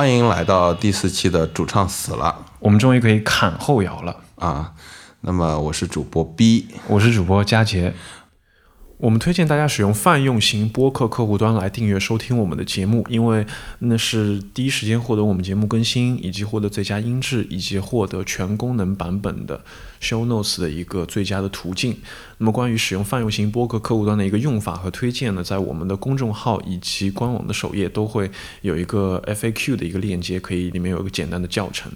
欢迎来到第四期的主唱死了我们终于可以砍后摇了。啊！那么我是主播 B，我是主播佳杰。我们推荐大家使用泛用型播客客户端来订阅收听我们的节目，因为那是第一时间获得我们节目更新，以及获得最佳音质，以及获得全功能版本的 show notes 的一个最佳的途径。那么关于使用泛用型播客客户端的一个用法和推荐呢，在我们的公众号以及官网的首页都会有一个 FAQ 的一个链接，可以里面有一个简单的教程。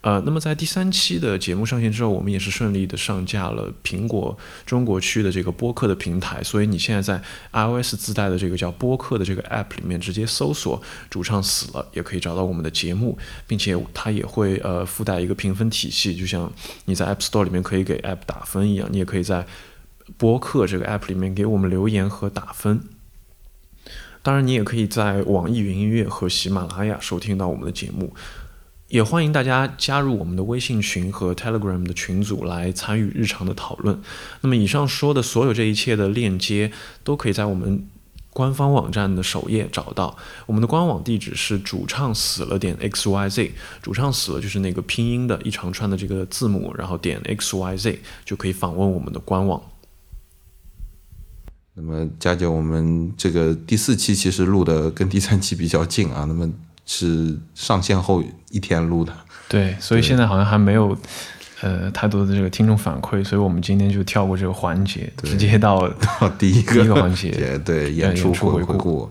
呃，那么在第三期的节目上线之后，我们也是顺利的上架了苹果中国区的这个播客的平台，所以你现在在 iOS 自带的这个叫播客的这个 app 里面直接搜索“主唱死了”，也可以找到我们的节目，并且它也会呃附带一个评分体系，就像你在 App Store 里面可以给 app 打分一样，你也可以在播客这个 app 里面给我们留言和打分。当然，你也可以在网易云音乐和喜马拉雅收听到我们的节目。也欢迎大家加入我们的微信群和 Telegram 的群组来参与日常的讨论。那么以上说的所有这一切的链接都可以在我们官方网站的首页找到。我们的官网地址是主唱死了点 x y z，主唱死了就是那个拼音的一长串的这个字母，然后点 x y z 就可以访问我们的官网。那么佳姐，我们这个第四期其实录的跟第三期比较近啊，那么是上线后一天录的。对，所以现在好像还没有呃太多的这个听众反馈，所以我们今天就跳过这个环节，直接到到第一个环节对演演出回顾顾。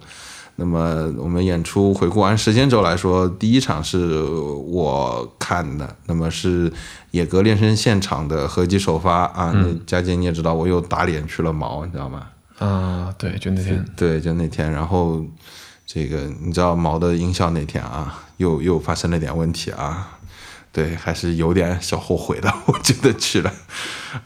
那么我们演出回顾按时间轴来说，第一场是我看的，那么是野格练声现场的合集首发啊。那佳姐你也知道，我又打脸去了毛，你知道吗？啊，对，就那天对，就那天，然后这个你知道毛的音效那天啊，又又发生了点问题啊，对，还是有点小后悔的，我觉得去了。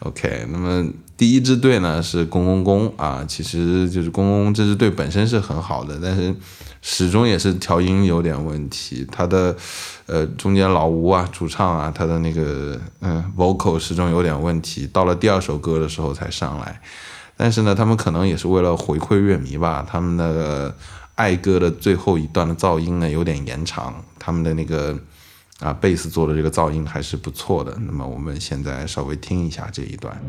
OK，那么第一支队呢是公公公啊，其实就是公公这支队本身是很好的，但是始终也是调音有点问题，他的呃中间老吴啊主唱啊，他的那个嗯 vocal 始终有点问题，到了第二首歌的时候才上来。但是呢，他们可能也是为了回馈乐迷吧，他们的艾哥的最后一段的噪音呢有点延长，他们的那个啊贝斯做的这个噪音还是不错的。那么我们现在稍微听一下这一段。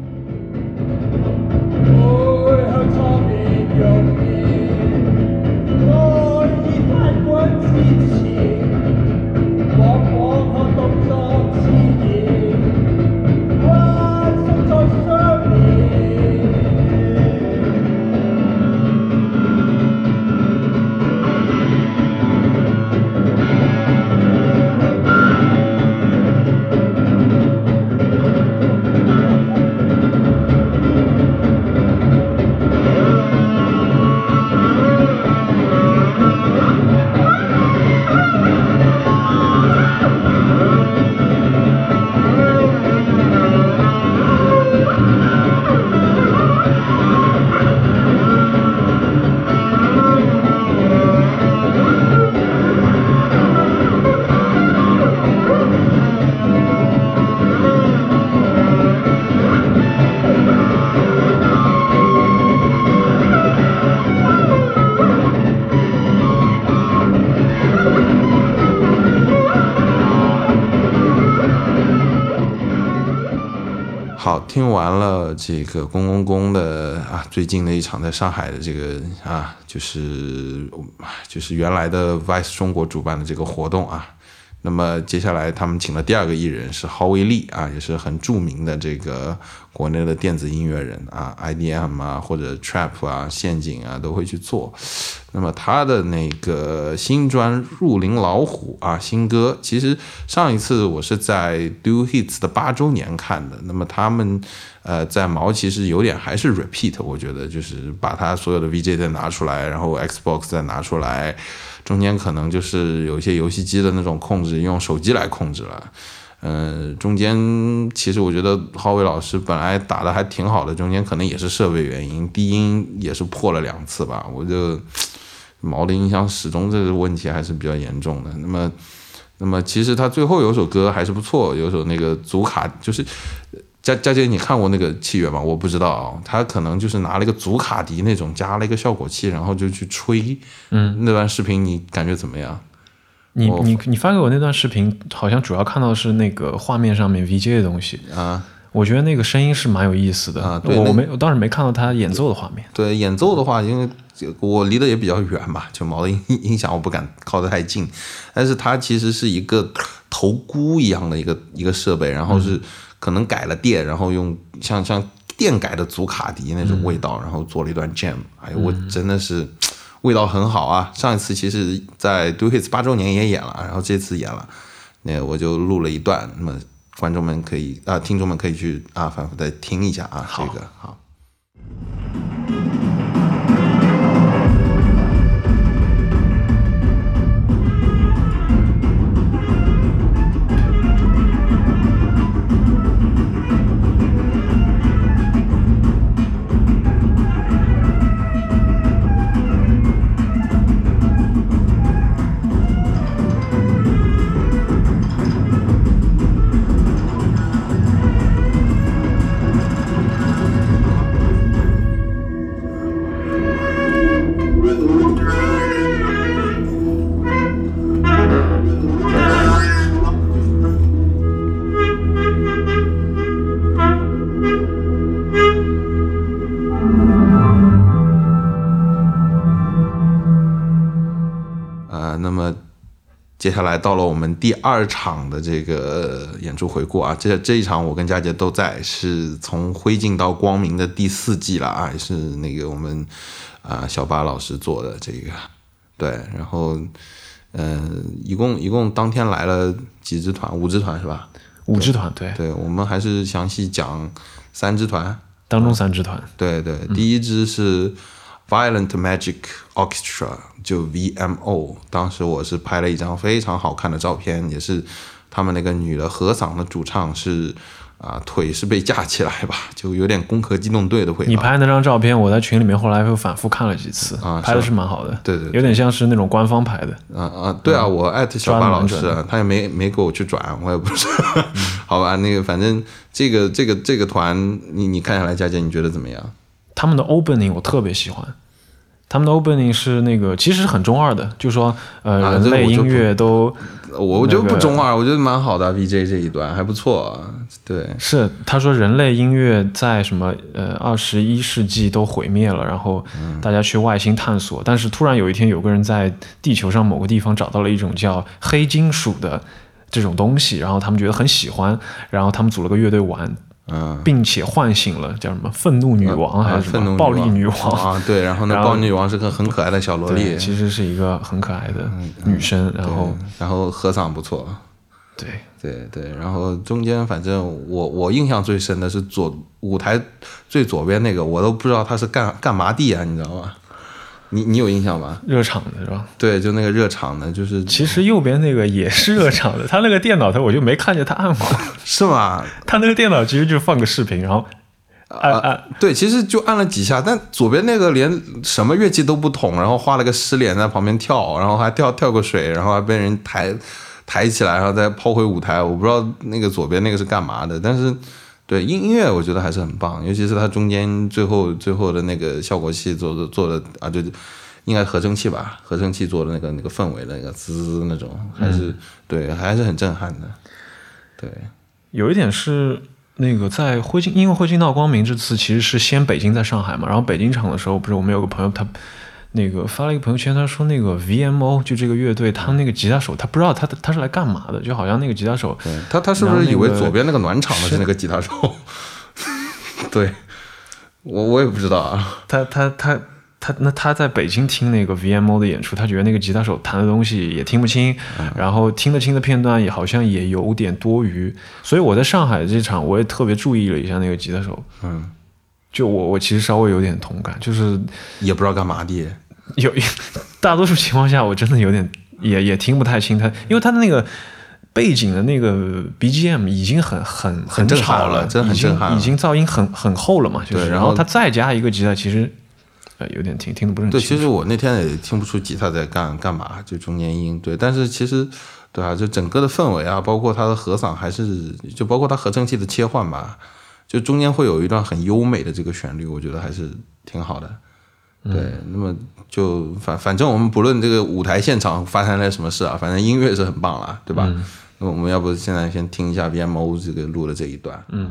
这个公公公的啊，最近的一场在上海的这个啊，就是就是原来的 Vice 中国主办的这个活动啊。那么接下来他们请了第二个艺人是郝维利啊，也是很著名的这个国内的电子音乐人啊，IDM 啊或者 Trap 啊、陷阱啊都会去做。那么他的那个新专《入林老虎》啊，新歌，其实上一次我是在 Do Hits 的八周年看的。那么他们呃在毛其实有点还是 repeat，我觉得就是把他所有的 VJ 再拿出来，然后 Xbox 再拿出来，中间可能就是有一些游戏机的那种控制用手机来控制了。呃，中间其实我觉得浩伟老师本来打的还挺好的，中间可能也是设备原因，低音也是破了两次吧。我就毛的音箱始终这个问题还是比较严重的。那么，那么其实他最后有首歌还是不错，有首那个祖卡，就是佳佳姐，你看过那个器乐吗？我不知道啊，他可能就是拿了一个祖卡迪那种，加了一个效果器，然后就去吹。嗯，那段视频你感觉怎么样？你你你发给我那段视频，好像主要看到是那个画面上面 VJ 的东西。啊，我觉得那个声音是蛮有意思的。啊对我我没我当时没看到他演奏的画面。对演奏的话，因为我离得也比较远嘛，就毛的音音响我不敢靠得太近，但是它其实是一个头箍一样的一个一个设备，然后是可能改了电，然后用像像电改的祖卡迪那种味道，然后做了一段 jam，哎呦，我真的是。味道很好啊！上一次其实，在 Do Hits 八周年也演了，然后这次演了，那我就录了一段，那么观众们可以啊，听众们可以去啊，反复的听一下啊，这个好。接下来到了我们第二场的这个演出回顾啊，这这一场我跟佳杰都在，是从灰烬到光明的第四季了啊，也是那个我们啊、小巴老师做的这个，对，然后呃，一共一共当天来了几支团，五支团是吧？五支团对，对，我们还是详细讲三支团，当中三支团。对对，第一支是 Violent Magic Orchestra，就 VMO。当时我是拍了一张非常好看的照片，也是他们那个女的合嗓的主唱是啊、腿是被架起来吧，就有点攻壳机动队的味道。你拍那张照片，我在群里面后来又反复看了几次，啊拍的是是蛮好的，对对对有点像是那种官方拍的。啊啊，对啊，我艾特小巴老师他也没没给我去转，我也不知道。好吧，那个反正这个这个这个团，你你看下来，佳姐你觉得怎么样？他们的 opening 我特别喜欢，他们的 opening 是那个其实很中二的，就说呃、啊人类音乐都我我觉得不中二，我觉得蛮好的、VJ 这一段还不错、啊，对。是他说人类音乐在什么呃二十一世纪都毁灭了，然后大家去外星探索，但是突然有一天有个人在地球上某个地方找到了一种叫黑金属的这种东西，然后他们觉得很喜欢，然后他们组了个乐队玩。嗯，并且唤醒了叫什么愤怒女王还是什么暴力女王王？啊？对，然后呢，暴力女王是个很可爱的小萝，莉，其实是一个很可爱的女生。然后然后和嗓不错，对，对对，然后中间反正我我印象最深的是左舞台最左边那个，我都不知道他是干干嘛的呀，你知道吗？你你有印象吗？热场的是吧？对，就那个热场的，就是其实右边那个也是热场的，他那个电脑他我就没看见他按过，是吗？他那个电脑其实就放个视频，然后按按对，其实就按了几下，但左边那个连什么乐器都不捅，然后画了个狮脸在旁边跳，然后还跳跳个水，然后还被人抬抬起来，然后再抛回舞台。我不知道那个左边那个是干嘛的，但是对音音乐我觉得还是很棒，尤其是它中间最后最后的那个效果器做的做的啊，就应该合成器吧，合成器做的那个那个氛围的那个滋那种，还是、对，还是很震撼的。对，有一点是那个在灰烬，因为灰烬到光明这次其实是先北京在上海嘛，然后北京场的时候，不是我们有个朋友他。那个发了一个朋友圈，他说那个 VMO 就这个乐队，他那个吉他手他不知道他他是来干嘛的，就好像那个吉他手他他是不是以为左边那个暖场的是那个吉他手？对，我我也不知道啊。他他他他那他在北京听那个 VMO 的演出，他觉得那个吉他手弹的东西也听不清，然后听得清的片段也好像也有点多余，所以我在上海这场我也特别注意了一下那个吉他手，嗯，就我我其实稍微有点同感，就是也不知道干嘛的。有大多数情况下我真的有点也也听不太清他，因为他的那个。背景的那个 BGM 已经很很很震撼吵了真的很震撼已经噪音很很厚了嘛，就是，对然后他再加一个吉他，其实呃有点听听的不是很对，清楚。其实我那天也听不出吉他在干干嘛，就中间音。对，但是其实，对啊，就整个的氛围啊，包括它的和嗓，还是就包括它合成器的切换吧，就中间会有一段很优美的这个旋律，我觉得还是挺好的。对，那么就反反正我们不论这个舞台现场发生了什么事啊，反正音乐是很棒了，对吧？那我们要不现在先听一下 VMO 这个录的这一段，嗯。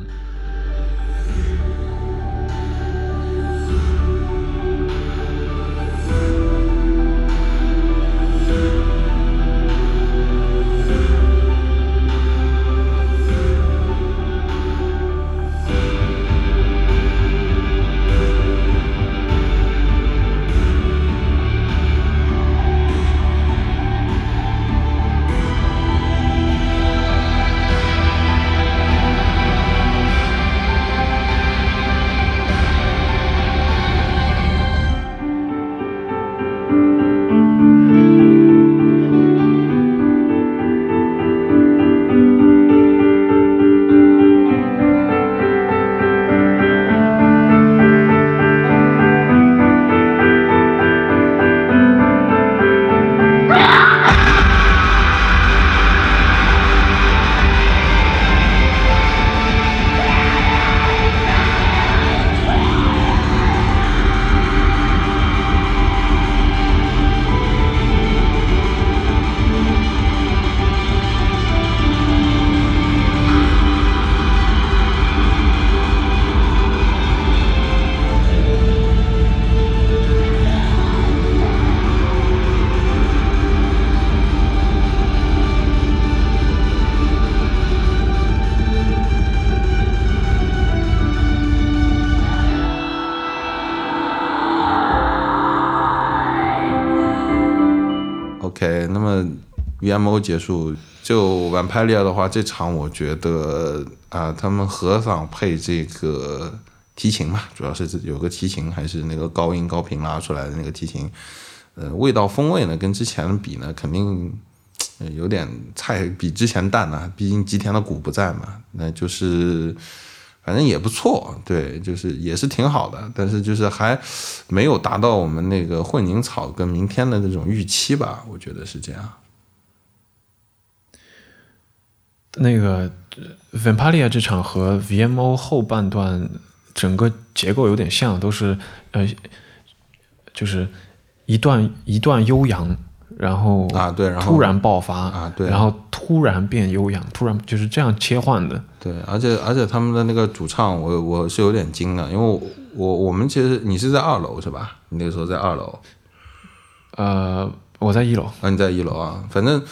VMO 结束，就 Vampire 的话，这场我觉得啊、他们合嗓配这个提琴嘛，主要是有个提琴，还是那个高音高频拉出来的那个提琴，呃，味道风味呢，跟之前比呢，肯定。有点菜比之前淡了、毕竟吉田的鼓不在嘛，那就是反正也不错，对，就是也是挺好的，但是就是还没有达到我们那个混凝草跟明天的那种预期吧，我觉得是这样。那个呃 Vampalia 这场和 VMO 后半段整个结构有点像，都是呃，就是一段一段悠扬，然后啊对然后突然爆发啊对然后突然变悠扬，突然就是这样切换的。对，而且而且他们的那个主唱我，我是有点惊的，因为我我我们其实你是在二楼是吧？你那个时候在二楼，呃，我在一楼，啊，你在一楼啊，反正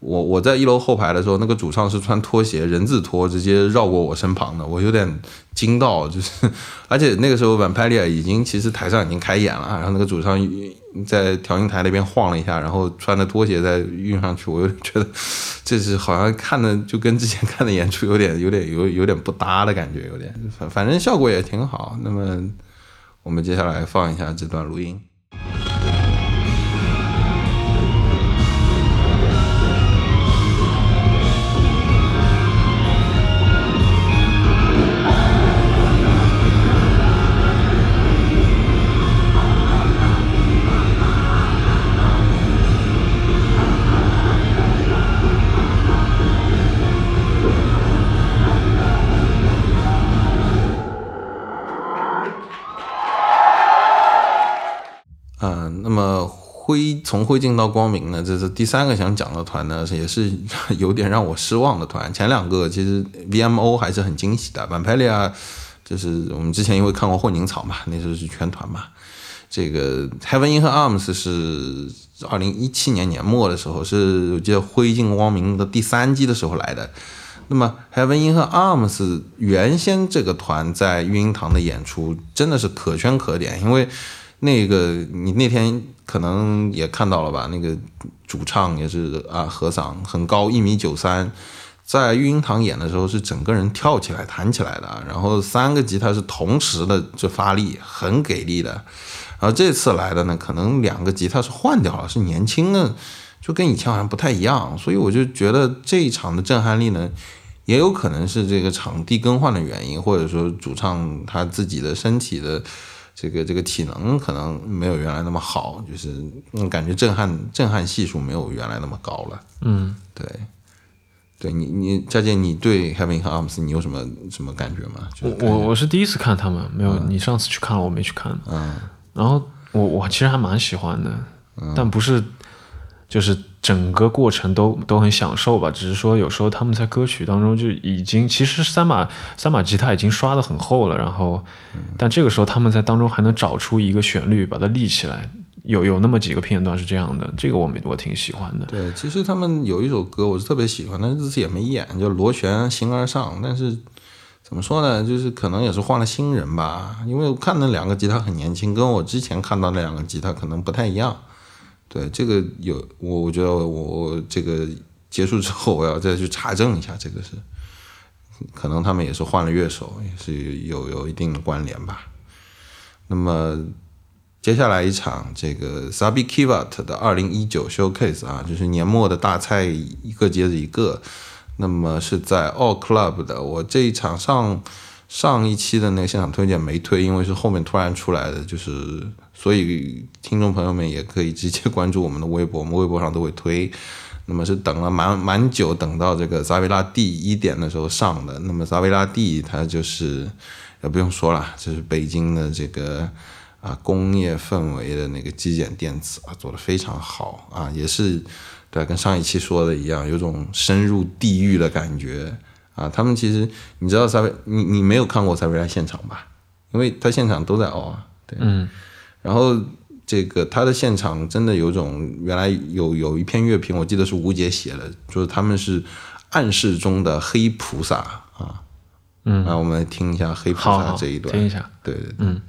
我我在一楼后排的时候，那个主唱是穿拖鞋人字拖，直接绕过我身旁的，我有点惊到，就是，而且那个时候 Vampire 已经其实台上已经开演了，然后那个主唱在调音台那边晃了一下，然后穿着拖鞋再运上去，我有点觉得这是好像看的就跟之前看的演出有点 有点有有点不搭的感觉，有点，反反正效果也挺好。那么我们接下来放一下这段录音。那么灰从灰烬到光明呢，这是第三个想讲的团呢，也是 有点让我失望的团。前两个其实 VMO 还是很惊喜的，Vampire 就是我们之前因为看过混凝草嘛，那时候是全团嘛。这个 Heaven in Her Arms 是二零一七年年末的时候，是我记得灰烬光明的第三季的时候来的。那么 Heaven in Her Arms 原先这个团在育婴堂的演出真的是可圈可点，因为那个你那天可能也看到了吧，那个主唱也是啊和嗓很高，一米九三，在育婴堂演的时候是整个人跳起来弹起来的，然后三个吉他是同时的就发力，很给力的。然后这次来的呢，可能两个吉他是换掉了，是年轻的，就跟以前好像不太一样，所以我就觉得这一场的震撼力呢，也有可能是这个场地更换的原因，或者说主唱他自己的身体的这个这个体能可能没有原来那么好，就是嗯感觉震撼震撼系数没有原来那么高了。嗯，对，对你你佳姐，你对 Heaven Arms 你有什么什么感觉吗？就是我我我是第一次看他们，没有、你上次去看了，我没去看。嗯然后我我其实还蛮喜欢的，嗯但不是就是整个过程都都很享受吧，只是说有时候他们在歌曲当中就已经其实三把三把吉他已经刷的很厚了，然后但这个时候他们在当中还能找出一个旋律把它立起来，有有那么几个片段是这样的，这个我我挺喜欢的。对，其实他们有一首歌我是特别喜欢，但是这次也没演，叫《螺旋形而上》。但是怎么说呢，就是可能也是换了新人吧，因为我看那两个吉他很年轻，跟我之前看到那两个吉他可能不太一样。对，这个有我我觉得我我这个结束之后我要再去查证一下，这个是可能他们也是换了乐手，也是有有一定的关联吧。那么接下来一场这个 Sabi Kivat 的二零一九 Showcase 啊，就是年末的大菜一个接着一个。那么是在 All Club 的，我这一场上上一期的那个现场推荐没推，因为是后面突然出来的，就是所以听众朋友们也可以直接关注我们的微博，我们微博上都会推。那么是等了蛮蛮久，等到这个扎维拉第一点的时候上的。那么扎维拉 D 它就是也不用说了，这是北京的这个啊工业氛围的那个极简电子啊，做的非常好啊，也是对，跟上一期说的一样，有种深入地狱的感觉啊。他们其实你知道萨维，你你没有看过萨维拉现场吧？因为他现场都在熬啊，对，嗯，然后这个他的现场真的有种原来有有一篇乐评，我记得是吴杰写的，就是他们是暗示中的黑菩萨啊。嗯那我们来听一下黑菩萨这一段，听一下。对对对，嗯。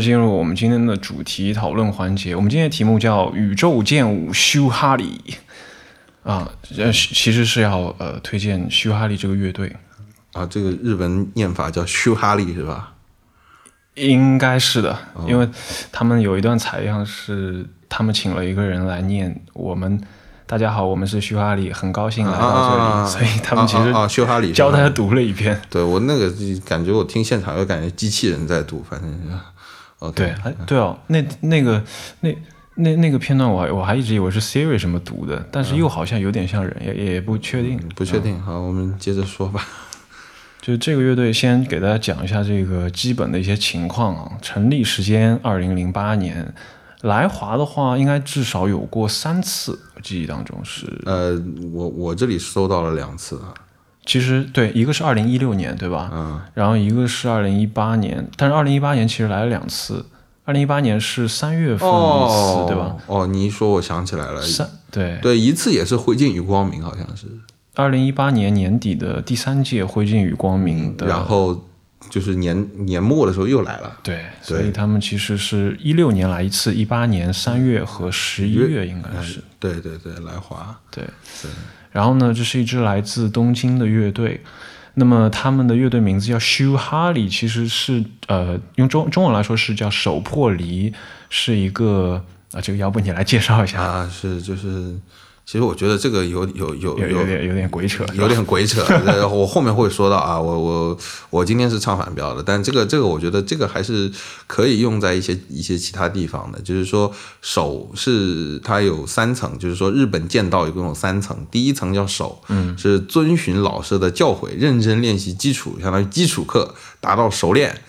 进入我们今天的主题讨论环节。我们今天的题目叫“宇宙剑舞修哈里”，啊，呃，其实是要呃推荐修哈利这个乐队，啊，这个日文念法叫修哈利是吧？应该是的，因为他们有一段采样是他们请了一个人来念我们。大家好，我们是修哈里，很高兴来到这里，啊所以他们其实啊修哈里是吧教他读了一遍。对我那个感觉，我听现场又感觉机器人在读，反正是 OK。对，哎，对哦，那那个那那那个片段我还我还一直以为是 Siri 什么读的，但是又好像有点像人，也也不确定。不确定，好，我们接着说吧。就这个乐队，先给大家讲一下这个基本的一些情况啊。成立时间二零零八年，来华的话应该至少有过三次，我记忆当中是。呃，我我这里收到了两次啊，其实对，一个是二零一六年，对吧？嗯，然后一个是二零一八年，但是二零一八年其实来了两次。二零一八年是三月份一次，对吧？？哦，你一说我想起来了，三对对，一次也是灰烬与光明，好像是，二零一八年年底的第三届灰烬与光明的，然后就是年年末的时候又来了，对，所以他们其实是一六年来一次，一八年三月和十一月应该是对对对，来华，对。然后呢，这是一支来自东京的乐队。那么他们的乐队名字叫 Shu h a r l y 其实是呃用中中文来说是叫手破梨，是一个啊，这个要不你来介绍一下，啊，是就是，其实我觉得这个有有有有有点有点鬼扯，有点鬼扯，呃 我后面会说到啊，我我我今天是唱反调的，但这个这个我觉得这个还是可以用在一些一些其他地方的，就是说手是它有三层，就是说日本剑道一共有三层，第一层叫手，嗯，是遵循老师的教诲，认真练习基础，相当于基础课，达到熟练。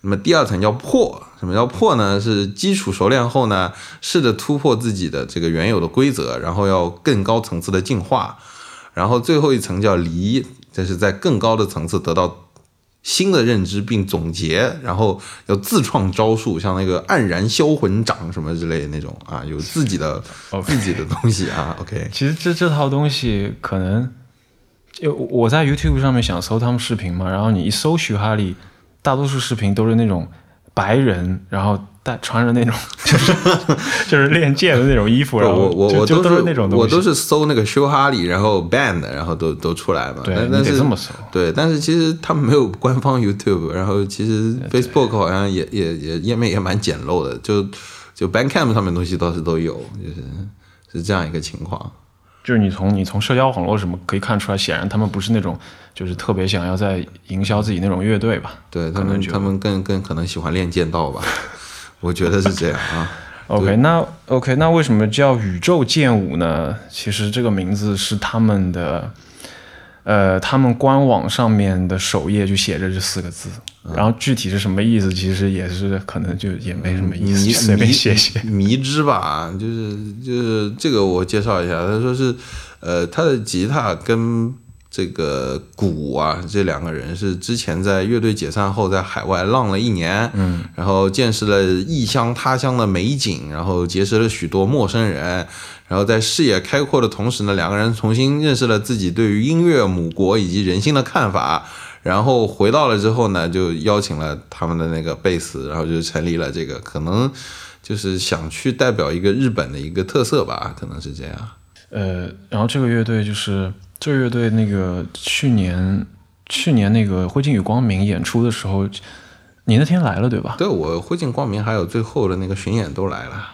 那么第二层叫破，什么叫破呢？是基础熟练后呢，试着突破自己的这个原有的规则，然后要更高层次的进化。然后最后一层叫离，这是在更高的层次得到新的认知并总结，然后要自创招数，像那个黯然销魂掌什么之类的那种啊，有自己的自己的东西啊。OK，其实这这套东西可能就我在 YouTube 上面想搜他们视频嘛，然后你一搜徐哈利，大多数视频都是那种白人，然后带穿着那种 就是 就是练剑的那种衣服，然后我我我都是那种，我都是搜那个修哈里，然后 band，然后都都出来嘛。对但但是这么搜对，但是其实他们没有官方 YouTube，然后其实 Facebook 好像也也也页面也蛮简陋的，就就 Bandcamp 上面东西倒是都有，就是是这样一个情况。就是你从你从社交网络什么可以看出来，显然他们不是那种就是特别想要在营销自己那种乐队吧？对他们，他们更更可能喜欢练剑道吧，我觉得是这样啊。OK，那 OK，那为什么叫宇宙剑舞呢？其实这个名字是他们的，呃，他们官网上面的首页就写着这四个字，嗯然后具体是什么意思，其实也是可能就也没什么意思，随便写写。迷之吧，就是就是这个我介绍一下，他说是，呃，他的吉他跟这个鼓啊，这两个人是之前在乐队解散后在海外浪了一年，嗯，然后见识了异乡他乡的美景，然后结识了许多陌生人，然后在视野开阔的同时呢，两个人重新认识了自己对于音乐、母国以及人性的看法。然后回到了之后呢，就邀请了他们的那个贝斯，然后就成立了这个，可能就是想去代表一个日本的一个特色吧，可能是这样。呃，然后这个乐队就是这个乐队那个去年去年那个灰烬与光明演出的时候，你那天来了对吧？对我灰烬光明还有最后的那个巡演都来了，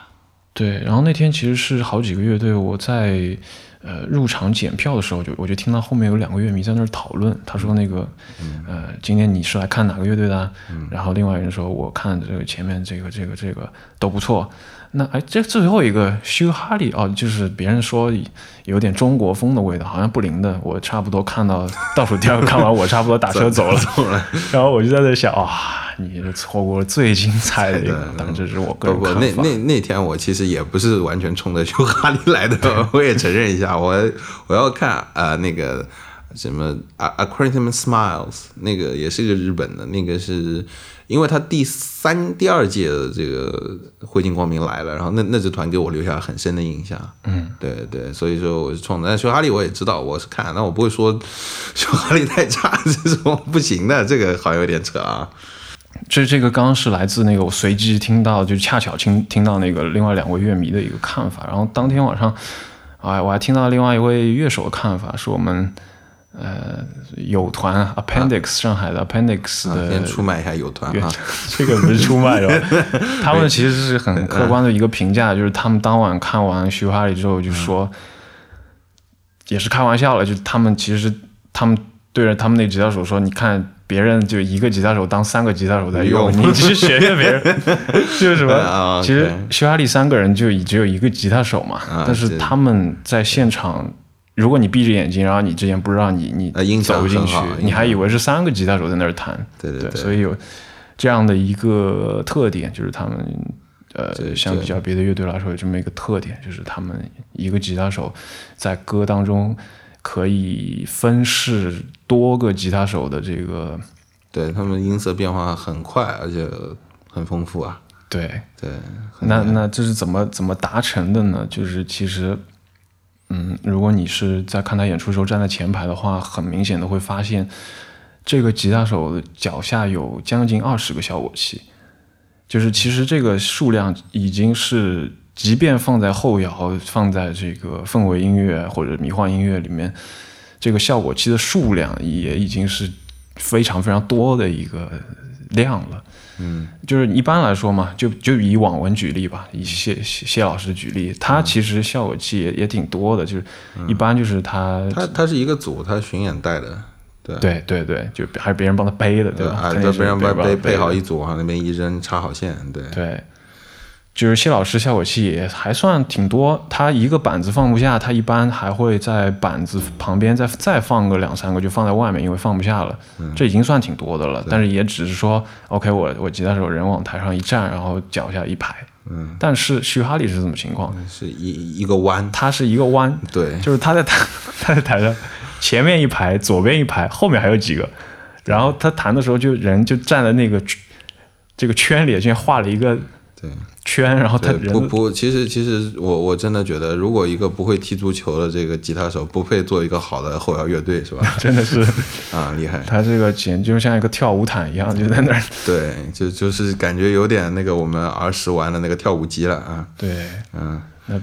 对，然后那天其实是好几个乐队，我在呃入场检票的时候就我就听到后面有两个乐迷在那儿讨论，他说那个、呃今天你是来看哪个乐队的啊、然后另外一个人说我看这个前面这个这个这个都不错。那哎，这最后一个修哈利哦，就是别人说有点中国风的味道，好像不灵的。我差不多看到倒数第二个看完，我差不多打车走了。走了。然后我就在那想，哇、你错过了最精彩的一个，当然这是我个人看法。那那那天我其实也不是完全冲着修哈利来的，我也承认一下，我我要看啊、呃那个什么 A Aquarium Smiles，那个也是个日本的，那个是因为他第三第二届的这个灰烬光明来了，然后那那支团给我留下很深的印象。嗯，对对，所以说我是冲着，但修哈利我也知道我是看，但我不会说 修哈利太差，这种不行的，这个好像有点扯啊。这这个刚刚是来自那个我随机听到，就恰巧听听到那个另外两位乐迷的一个看法，然后当天晚上，哎，我还听到另外一位乐手的看法，是我们呃友团 Appendix、上海的 Appendix 啊，的先出卖一下友团乐啊，这个不是出卖的，他们其实是很客观的一个评价，就是他们当晚看完《徐哈里》之后就说，也是开玩笑了，就他们其实他们对着他们那吉他手说，你看别人就一个吉他手当三个吉他手在用，用。你去学学别人，就是什么？啊其实徐哈利三个人就只有一个吉他手嘛，啊但是他们在现场。如果你闭着眼睛，然后你之前不知道你你走进去，你还以为是三个吉他手在那儿弹，对，对对对所以有这样的一个特点，就是他们呃，相比较别的乐队来说，有这么一个特点，就是他们一个吉他手在歌当中可以分饰多个吉他手的这个对他们音色变化很快，而且很丰富啊。对。对，那那这是怎么怎么达成的呢？就是其实，嗯，如果你是在看他演出时候站在前排的话，很明显的会发现，这个吉他手脚下有将近二十个效果器，就是其实这个数量已经是，即便放在后摇，放在这个氛围音乐或者迷幻音乐里面，这个效果器的数量也已经是非常非常多的一个量了。嗯。就是一般来说嘛，就就以网文举例吧，以谢谢谢老师举例，他其实效果器也也挺多的，就是一般就是他，他他是一一个组，他巡演带的，对。对对对，就还是别人帮他背的，对吧？就被人帮背背配好一组，往那边一扔，插好线，对，对，就是谢老师效果器也还算挺多，他一个板子放不下，他一般还会在板子旁边再再放个两三个，就放在外面，因为放不下了，这已经算挺多的了。但是也只是说，OK，我我吉他手人往台上一站，然后脚下一排。嗯，但是徐哈利是什么情况？是一一个弯，他是一个弯，对，就是他在台他在台上前面一排，左边一排，后面还有几个，然后他弹的时候就人就站在那个这个圈里，就像画了一个对，圈，然后他不不，其实其实我我真的觉得，如果一个不会踢足球的这个吉他手，不配做一个好的后摇乐队，是吧？真的是啊，厉害！他这个简直就像一个跳舞毯一样，就在那儿。对，就就是感觉有点那个我们儿时玩的那个跳舞机了啊，对，嗯，那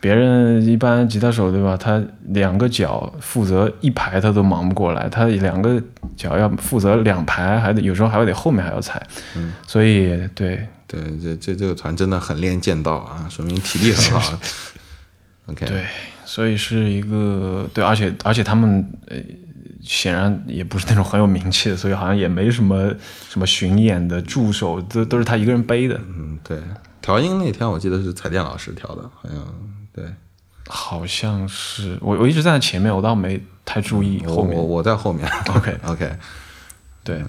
别人一般吉他手对吧？他两个脚负责一排他都忙不过来，他两个脚要负责两排，还得有时候还会得后面还要踩，嗯，所以对对，这这这个团真的很练剑道啊，说明体力很好。OK，对，所以是一个对，而且而且他们呃。显然也不是那种很有名气的，所以好像也没什么什么巡演的助手，都都是他一个人背的。嗯，对，调音那天我记得是彩电老师调的，好像对。好像是我我一直在前面，我倒没太注意我后面。我我在后面。OK OK，对，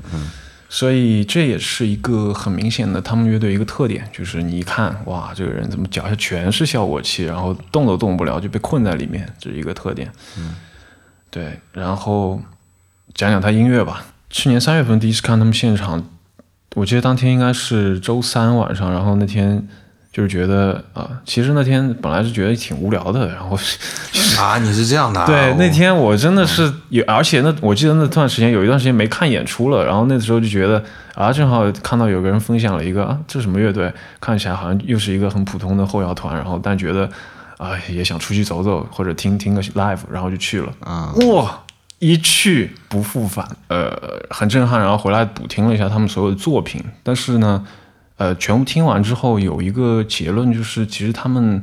所以这也是一个很明显的他们乐队一个特点，就是你一看，哇，这个人怎么脚下全是效果器，然后动都动不了，就被困在里面，这是一个特点。嗯，对，然后讲讲他音乐吧。去年三月份第一次看他们现场，我记得当天应该是周三晚上，然后那天就是觉得啊、其实那天本来是觉得挺无聊的，然后 啊，你是这样的、啊？对，那天我真的是有，而且那我记得那段时间有一段时间没看演出了，然后那时候就觉得啊，正好看到有个人分享了一个啊，这是什么乐队？看起来好像又是一个很普通的后摇团，然后但觉得啊也想出去走走或者听听个 live，然后就去了。啊，哇，一去不复返，呃，很震撼。然后回来补听了一下他们所有的作品，但是呢，呃，全部听完之后有一个结论，就是其实他们，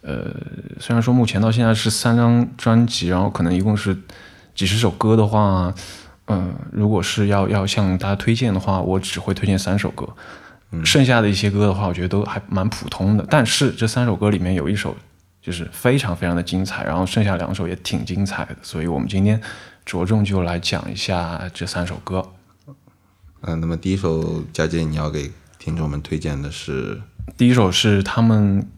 呃，虽然说目前到现在是三张专辑，然后可能一共是几十首歌的话，呃，如果是要要向大家推荐的话，我只会推荐三首歌。剩下的一些歌的话，我觉得都还蛮普通的。但是这三首歌里面有一首就是非常非常的精彩，然后剩下两首也挺精彩的，所以我们今天着重就来讲一下这三首歌。嗯、那么第一首佳姐你要给听众们推荐的是第一首是他们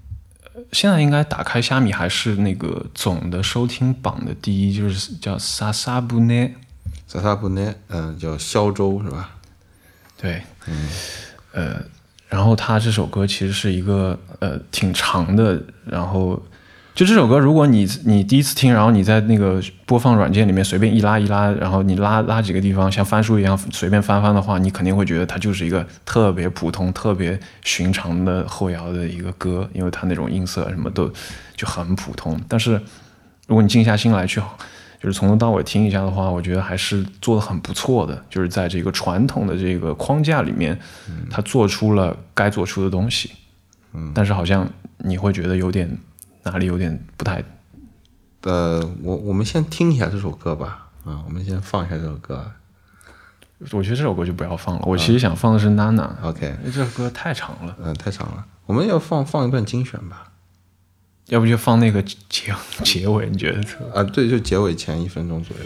呃现在应该打开虾米还是那个总的收听榜的第一，就是叫萨萨布内。萨萨布内，嗯、叫萧州是吧？对，嗯呃，然后他这首歌其实是一个呃挺长的，然后就这首歌，如果你你第一次听，然后你在那个播放软件里面随便一拉一拉，然后你拉拉几个地方像翻书一样随便翻翻的话，你肯定会觉得它就是一个特别普通、特别寻常的后摇的一个歌，因为它那种音色什么都就很普通。但是如果你静下心来去，就是从头到尾听一下的话，我觉得还是做的很不错的。就是在这个传统的这个框架里面，他做出了该做出的东西。嗯，但是好像你会觉得有点哪里有点不太呃，我我们先听一下这首歌吧，啊，我们先放一下这首歌。我觉得这首歌就不要放了。我其实想放的是《娜娜》，OK，这首歌太长了，嗯、太长了，我们要放放一段精选吧。要不就放那个结结尾？你觉得？啊，对，就结尾前一分钟左右。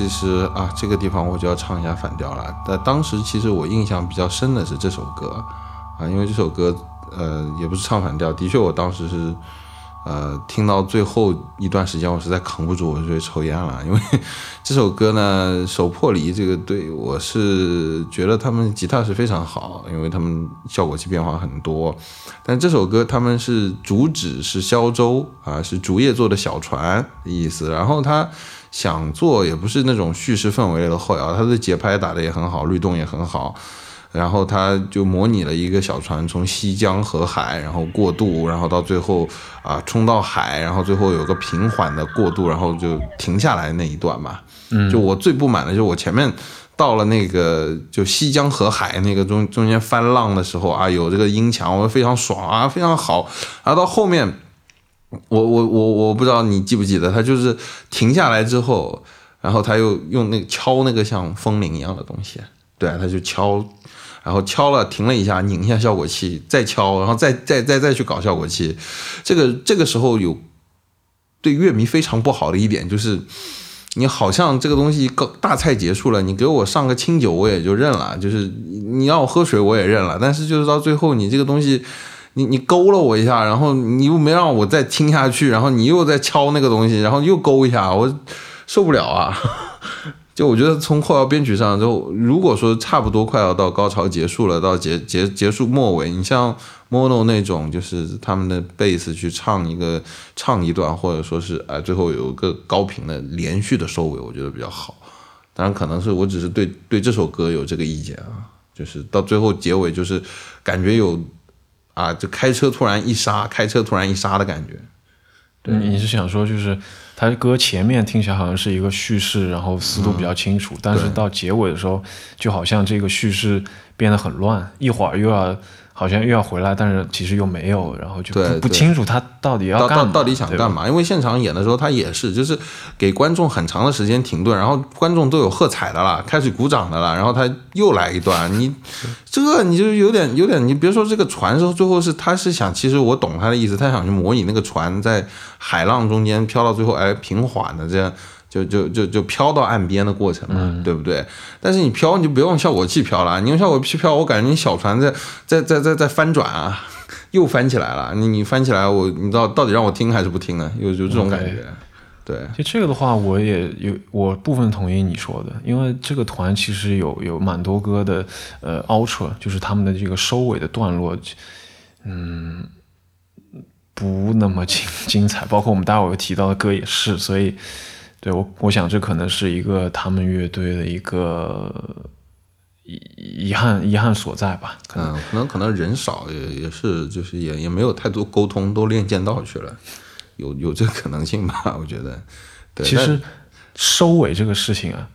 其实啊，这个地方我就要唱一下反调了。但当时其实我印象比较深的是这首歌啊，因为这首歌呃也不是唱反调，的确我当时是呃听到最后一段时间，我实在扛不住，我就去抽烟了。因为 这首歌呢，手破离这个对，我是觉得他们吉他是非常好，因为他们效果器变化很多。但这首歌他们是主旨是消舟啊，是竹叶做的小船的意思。然后他想做也不是那种叙事氛围的后摇，他的节拍打得也很好，律动也很好。然后他就模拟了一个小船从西江河海，然后过渡，然后到最后啊冲到海，然后最后有个平缓的过渡，然后就停下来那一段嘛。嗯，就我最不满的就是我前面到了那个就西江河海那个中中间翻浪的时候啊，有这个音墙，我非常爽啊，非常好。然后到后面，我我我我不知道你记不记得，他就是停下来之后，然后他又用那个敲那个像风铃一样的东西，对，他就敲。然后敲了，停了一下，拧一下效果器，再敲，然后再再再再去搞效果器。这个这个时候有对乐迷非常不好的一点就是，你好像这个东西大大菜结束了，你给我上个清酒我也就认了，就是你让我喝水我也认了，但是就是到最后你这个东西，你你勾了我一下，然后你又没让我再听下去，然后你又在敲那个东西，然后又勾一下，我受不了啊。就我觉得从后摇编曲上，就如果说差不多快要到高潮结束了，到结结结束末尾，你像 Mono 那种，就是他们的贝斯去唱一个唱一段，或者说是哎最后有一个高频的连续的收尾，我觉得比较好。当然可能是我只是对对这首歌有这个意见啊，就是到最后结尾就是感觉有啊，就开车突然一刹，开车突然一刹的感觉。对，你是想说就是。他歌前面听起来好像是一个叙事，然后思路比较清楚，但是到结尾的时候，就好像这个叙事变得很乱，一会儿又要。好像又要回来，但是其实又没有，然后就不不清楚他到底要干到底想干嘛。因为现场演的时候，他也是就是给观众很长的时间停顿，然后观众都有喝彩的了，开始鼓掌的了，然后他又来一段，你 这你就有点有点，你别说这个船是，最后是他是想，其实我懂他的意思，他想去模拟那个船在海浪中间飘到最后，哎，平缓的这样。就就就就飘到岸边的过程嘛，对不对？但是你飘你就不用效果器飘了，你用效果器飘，我感觉你小船在在在在在翻转啊，又翻起来了。你你翻起来，我你知道到底让我听还是不听呢？有有这种感觉，对。就这个的话，我也有我部分同意你说的，因为这个团其实有有蛮多歌的，呃，ultra 就是他们的这个收尾的段落，嗯，不那么精精彩，包括我们待会儿提到的歌也是，所以。对我，我想这可能是一个他们乐队的一个遗遗憾遗憾所在吧。嗯，可能可能人少也也是，就是也也没有太多沟通，都练剑道去了，有有这可能性吧？我觉得。对其实收尾这个事情啊，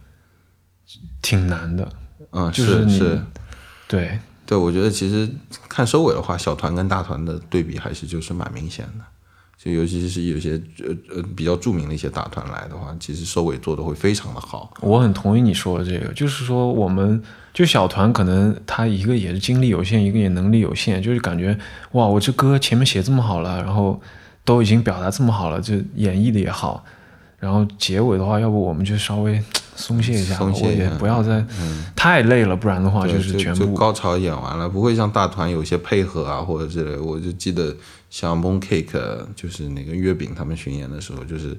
挺难的。嗯，就是是。对对，我觉得其实看收尾的话，小团跟大团的对比还是就是蛮明显的。就尤其是有些呃呃比较著名的一些大团来的话，其实收尾做的会非常的好。我很同意你说的这个，就是说我们就小团可能他一个也是精力有限，一个也能力有限，就是感觉哇，我这歌前面写这么好了，然后都已经表达这么好了，就演绎的也好，然后结尾的话，要不我们就稍微 松懈一下，松懈也不要再太累了，不然的话就是全部高潮演完了，不会像大团有些配合啊或者之类，我就记得。像 Mooncake 就是那个月饼，他们巡演的时候，就是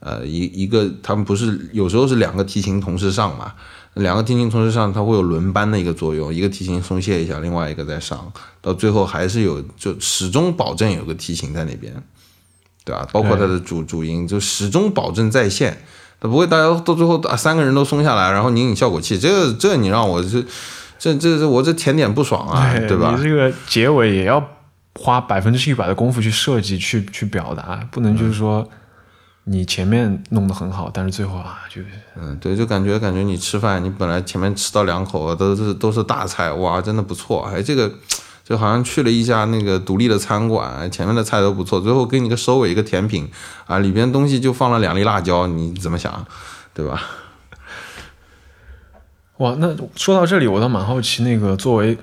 呃一一个他们不是有时候是两个提琴同时上嘛，两个提琴同时上，它会有轮班的一个作用，一个提琴松懈一下，另外一个再上，到最后还是有就始终保证有个提琴在那边，对吧？包括它的主主音就始终保证在线，它不会大家到最后啊三个人都松下来，然后拧拧效果器，这这你让我这这这这我这甜点不爽啊，对吧？你这个结尾也要。花百分之一百的功夫去设计、去去表达，不能就是说你前面弄得很好，但是最后啊，就嗯，对，就感觉感觉你吃饭，你本来前面吃到两口都是都是大菜，哇，真的不错，哎，这个就好像去了一家那个独立的餐馆，前面的菜都不错，最后给你个收尾一个甜品啊，里边东西就放了两粒辣椒，你怎么想，对吧？哇，那说到这里，我倒蛮好奇，那个作为。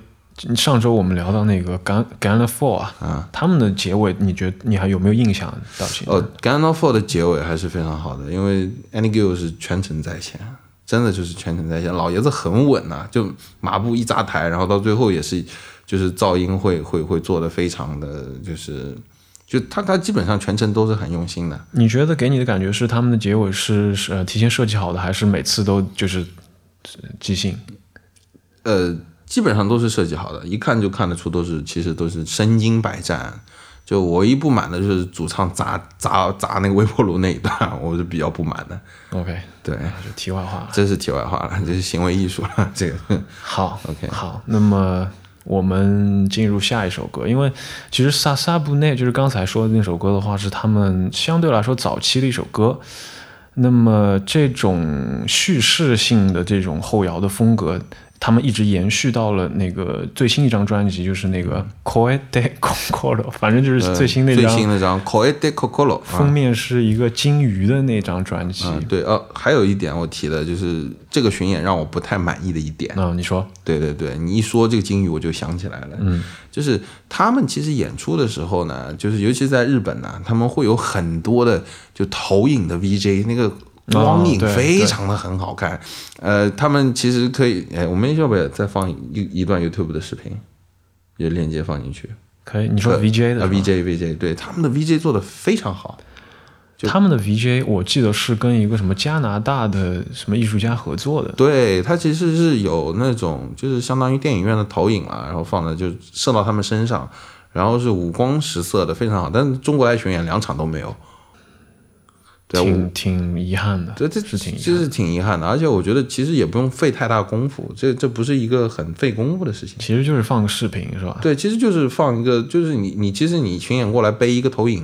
上周我们聊到那个《Gun Gun Four》啊，啊他们的结尾，你觉得你还有没有印象？到现在？哦，《Ganondorf Four》的结尾还是非常好的，因为 Annie Gill 是全程在线，真的就是全程在线，老爷子很稳呐、就马步一扎台，然后到最后也是，就是噪音会会会做的非常的就是，就他他基本上全程都是很用心的。你觉得给你的感觉是他们的结尾是是呃提前设计好的，还是每次都就是呃即兴？呃，基本上都是设计好的，一看就看得出都是其实都是身经百战。就我唯一不满的就是主唱砸砸砸那个微波炉那一段，我是比较不满的。OK，对，就题外话了。这是题外话了，这是行为艺术了。这个好 OK 好，那么我们进入下一首歌，因为其实《萨萨布内》就是刚才说的那首歌的话，是他们相对来说早期的一首歌。那么这种叙事性的这种后摇的风格，他们一直延续到了那个最新一张专辑，就是那个《Coe de Concolo》，反正就是最新那最张。新那张《Coe de Cocolo》封面是一个金鱼的那张专辑。嗯，对，呃，还有一点我提的就是这个巡演让我不太满意的一点。嗯，你说，对对对，你一说这个金鱼，我就想起来了。嗯，就是他们其实演出的时候呢，就是尤其在日本呢，他们会有很多的就投影的 VJ，那个光影非常的很好看。呃，他们其实可以，哎，我们要不要再放一一段 YouTube 的视频，有链接放进去？可以？你说 VJ 的啊，VJ VJ，对，他们的 VJ 做的非常好。他们的 VJ 我记得是跟一个什么加拿大的什么艺术家合作的。对，他其实是有那种就是相当于电影院的投影啊，然后放的就射到他们身上，然后是五光十色的，非常好。但是中国爱巡演两场都没有。挺挺遗憾的，这这是挺遗憾这是挺遗憾的，而且我觉得其实也不用费太大功夫，这这不是一个很费功夫的事情。其实就是放个视频是吧？对，其实就是放一个，就是你你其实你巡演过来背一个投影，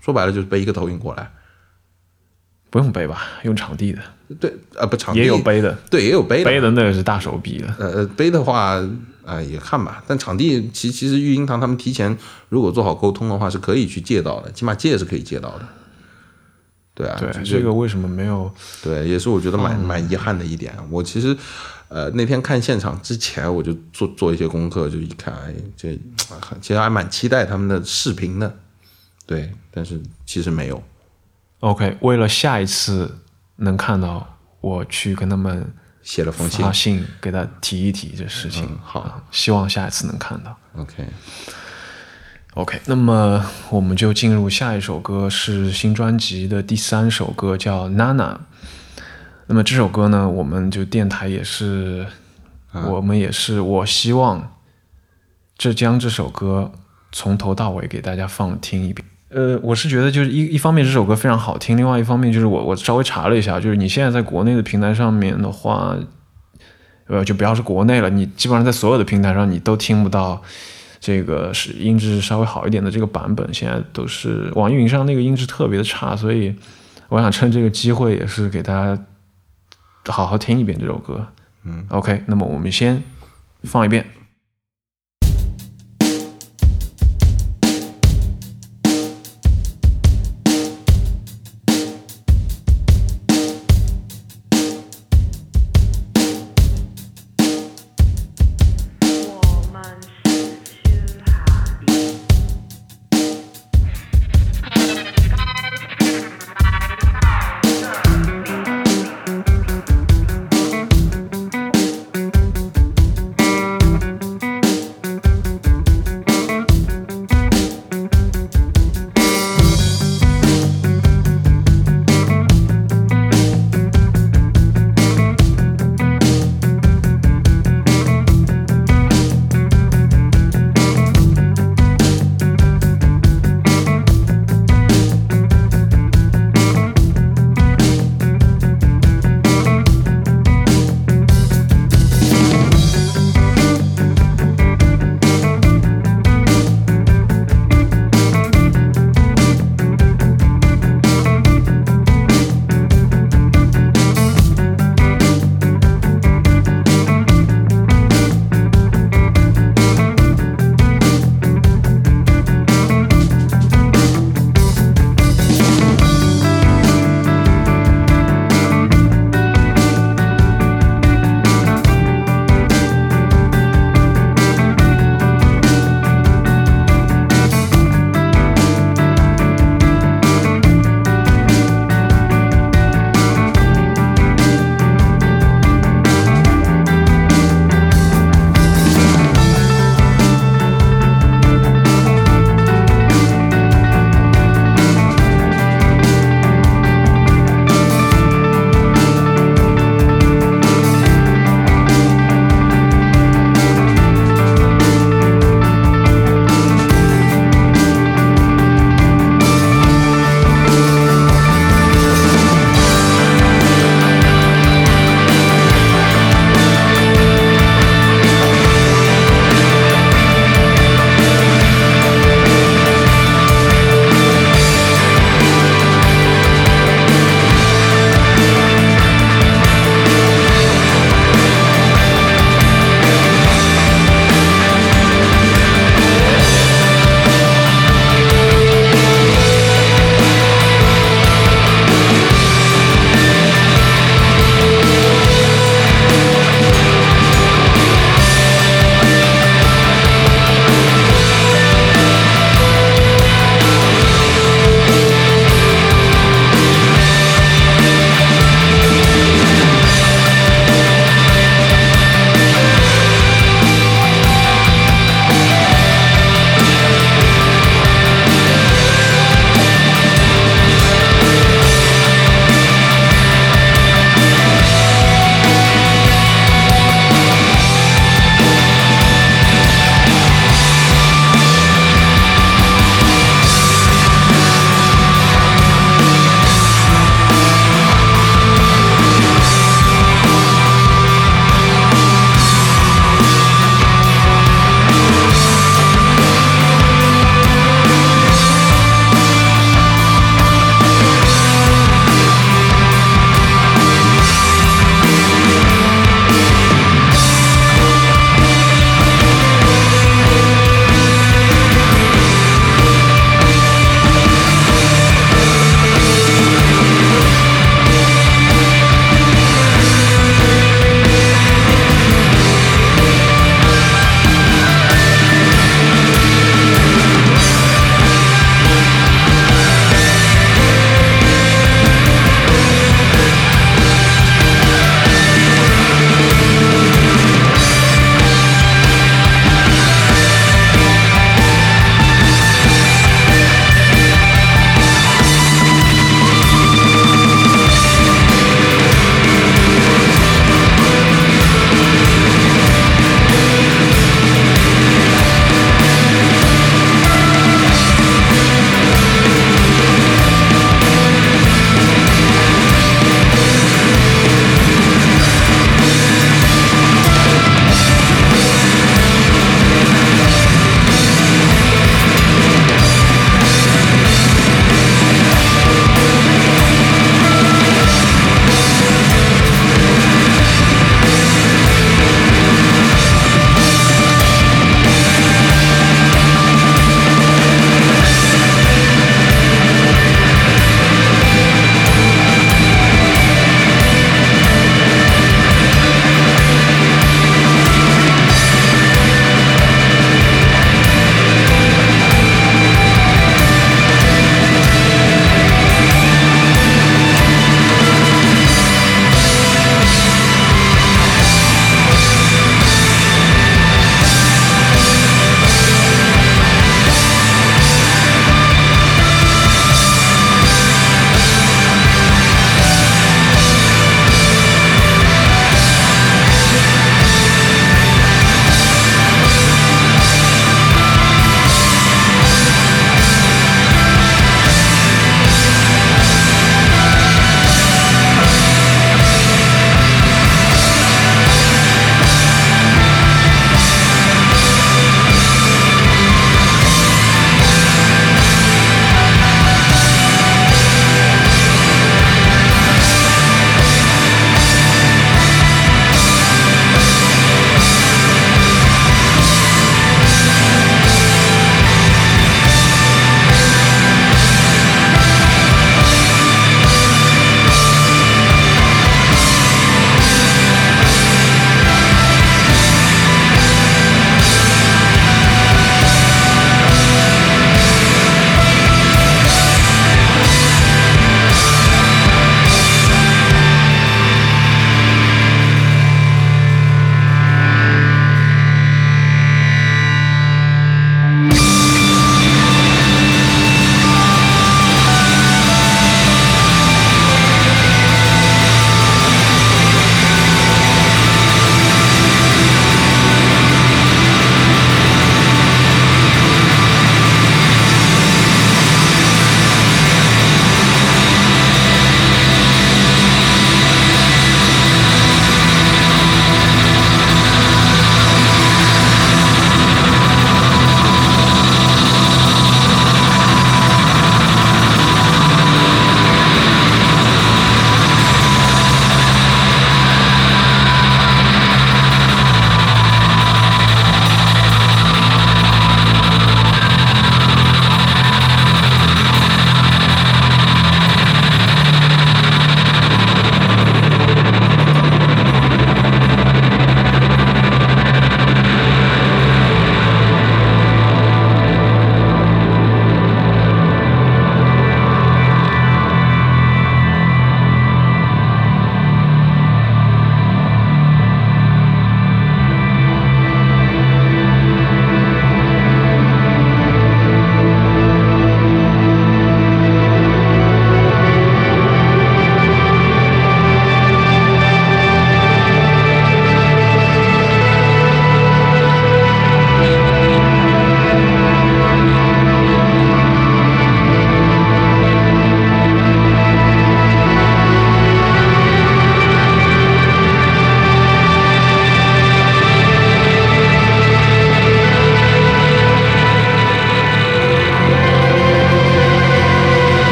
说白了就是背一个投影过来。不用背吧，用场地的对，啊不场地也有背的，对也有背的背的那个是大手笔的。呃，背的话，啊、也看吧。但场地其其实育婴堂他们提前如果做好沟通的话，是可以去借到的，起码借是可以借到的。对啊，对，就是这个为什么没有？对，也是我觉得蛮蛮遗憾的一点。我其实，呃，那天看现场之前，我就做做一些功课，就一看，哎，这其实还蛮期待他们的视频的。对，但是其实没有。OK，为了下一次能看到，我去跟他们写了封信发信给他提一提这事情。嗯好啊希望下一次能看到。，OK，OK，那么我们就进入下一首歌，是新专辑的第三首歌，叫《Nana》。那么这首歌呢，我们就电台也是，我们也是，我希望这将这首歌从头到尾给大家放听一遍。呃，我是觉得就是一一方面这首歌非常好听，另外一方面就是我我稍微查了一下，就是你现在在国内的平台上面的话，呃，就不要是国内了，你基本上在所有的平台上你都听不到这个是音质稍微好一点的这个版本，现在都是网易云上那个音质特别的差，所以我想趁这个机会也是给大家好好听一遍这首歌。嗯，OK，那么我们先放一遍。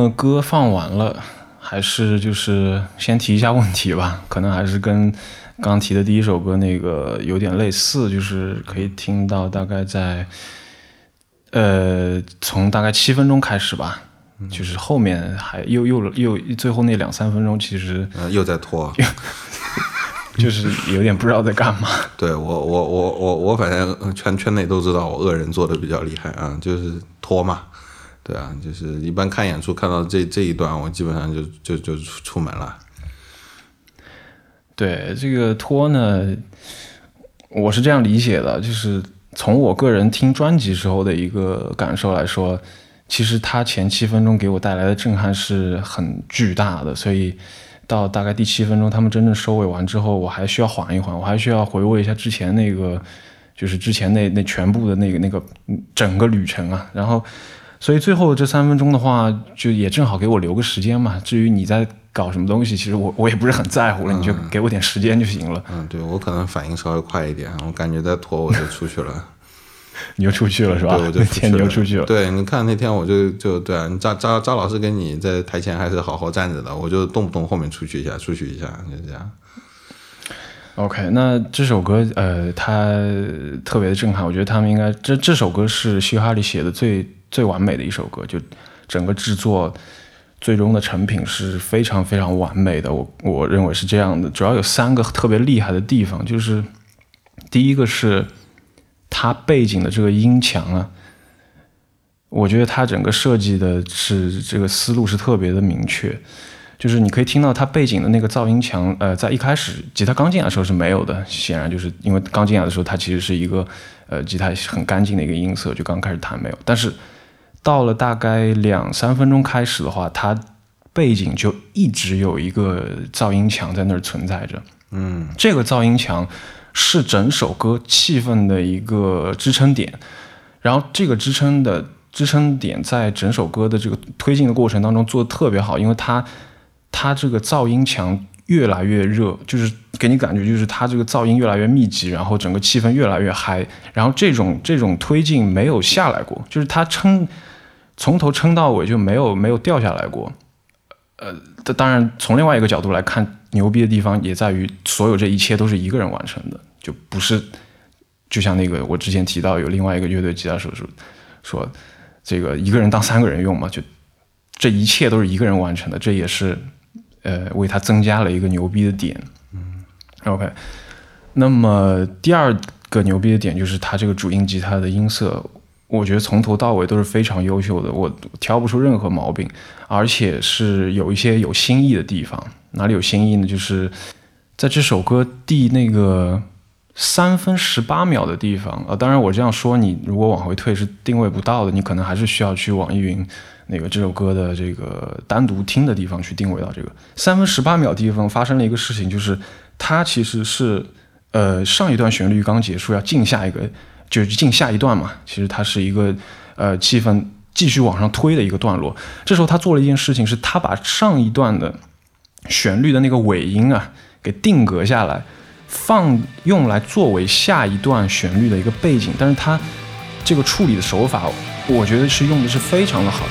么歌放完了，还是就是先提一下问题吧，可能还是跟刚提的第一首歌那个有点类似，就是可以听到大概在呃从大概七分钟开始吧，就是后面还又又又最后那两三分钟，其实呃，又在拖。就是有点不知道在干嘛。对我我我我我反正呃圈圈内都知道我恶人做的比较厉害啊，就是拖嘛，对啊，就是一般看演出看到这这一段，我基本上就就就出出门了。对这个拖呢，我是这样理解的，就是从我个人听专辑时候的一个感受来说，其实他前七分钟给我带来的震撼是很巨大的，所以到大概第七分钟他们真正收尾完之后，我还需要缓一缓，我还需要回味一下之前那个，就是之前那那全部的那个那个整个旅程啊，然后。所以最后这三分钟的话，就也正好给我留个时间嘛。至于你在搞什么东西，其实我我也不是很在乎了，你就给我点时间就行了。嗯，对我可能反应稍微快一点，我感觉再拖我就出去了。你就出去了是吧？对，我就那天你就出去了。对，你看那天我就就对啊，张张张老师跟你在台前还是好好站着的，我就动不动后面出去一下，出去一下，就这样。OK，那这首歌呃，它特别的震撼。我觉得他们应该这这首歌是希哈里写的最最完美的一首歌，就整个制作最终的成品是非常非常完美的。我我认为是这样的，主要有三个特别厉害的地方，就是第一个是它背景的这个音墙啊，我觉得它整个设计的是这个思路是特别的明确。就是你可以听到它背景的那个噪音墙，呃，在一开始吉他刚进来的时候是没有的，显然就是因为刚进来的时候它其实是一个呃吉他很干净的一个音色，就刚开始弹没有，但是到了大概两三分钟开始的话，它背景就一直有一个噪音墙在那儿存在着，嗯，这个噪音墙是整首歌气氛的一个支撑点，然后这个支撑的支撑点在整首歌的这个推进的过程当中做的特别好，因为它它这个噪音墙越来越热，就是给你感觉就是它这个噪音越来越密集，然后整个气氛越来越嗨，然后这种这种推进没有下来过，就是它撑从头撑到尾就没有没有掉下来过。呃，这当然从另外一个角度来看，牛逼的地方也在于所有这一切都是一个人完成的，就不是就像那个我之前提到有另外一个乐队吉他手说说这个一个人当三个人用嘛，就这一切都是一个人完成的，这也是呃为他增加了一个牛逼的点。嗯，OK，那么第二个牛逼的点就是他这个主音吉他的音色，我觉得从头到尾都是非常优秀的，我挑不出任何毛病，而且是有一些有新意的地方。哪里有新意呢？就是在这首歌第那个三分十八秒的地方，呃，当然我这样说，你如果往回退是定位不到的，你可能还是需要去网易云那个这首歌的这个单独听的地方去定位到这个三分十八秒地方发生了一个事情，就是它其实是呃上一段旋律刚结束要进下一个，就是进下一段嘛，其实它是一个呃气氛继续往上推的一个段落。这时候他做了一件事情，是他把上一段的旋律的那个尾音啊给定格下来，放用来作为下一段旋律的一个背景，但是他这个处理的手法，我觉得是用的是非常的好。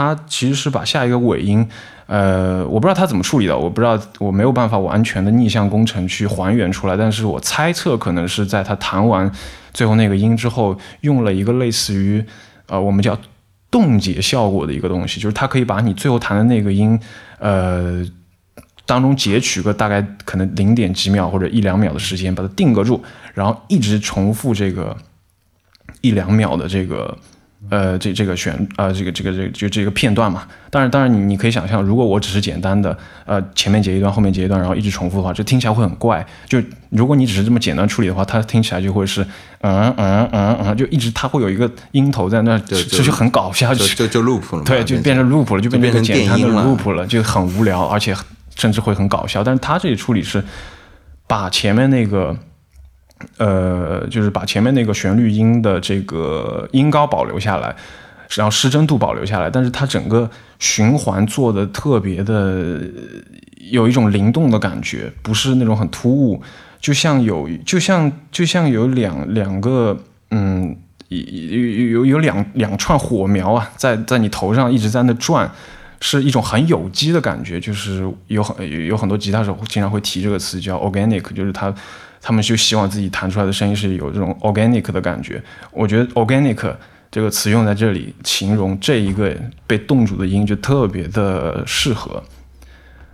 他其实是把下一个尾音，呃，我不知道他怎么处理的，我不知道，我没有办法完全的逆向工程去还原出来，但是我猜测可能是在他弹完最后那个音之后，用了一个类似于呃我们叫冻结效果的一个东西，就是它可以把你最后弹的那个音，呃。当中截取个大概可能零点几秒或者一两秒的时间，把它定格住，然后一直重复这个一两秒的这个呃，这这个选呃，这个这个这个就这个片段嘛。当然，当然你你可以想象，如果我只是简单的呃前面截一段，后面截一段，然后一直重复的话，这听起来会很怪。就如果你只是这么简单处理的话，它听起来就会是嗯嗯嗯嗯，就一直它会有一个音头在那，就这就很搞笑，就就就 loop 了嘛，对，就变变成 loop 了，就变成简单的 loop 了，就很无聊，而且甚至会很搞笑。但是它这里处理是把前面那个。呃，就是把前面那个旋律音的这个音高保留下来，然后失真度保留下来，但是它整个循环做的特别的有一种灵动的感觉，不是那种很突兀，就像有就像就像有两两个嗯有有有有两两串火苗啊，在在你头上一直在那转。是一种很有机的感觉，就是有很有很多吉他手经常会提这个词叫 organic，就是他他们就希望自己弹出来的声音是有这种 organic 的感觉。我觉得 organic 这个词用在这里形容这一个被冻住的音就特别的适合。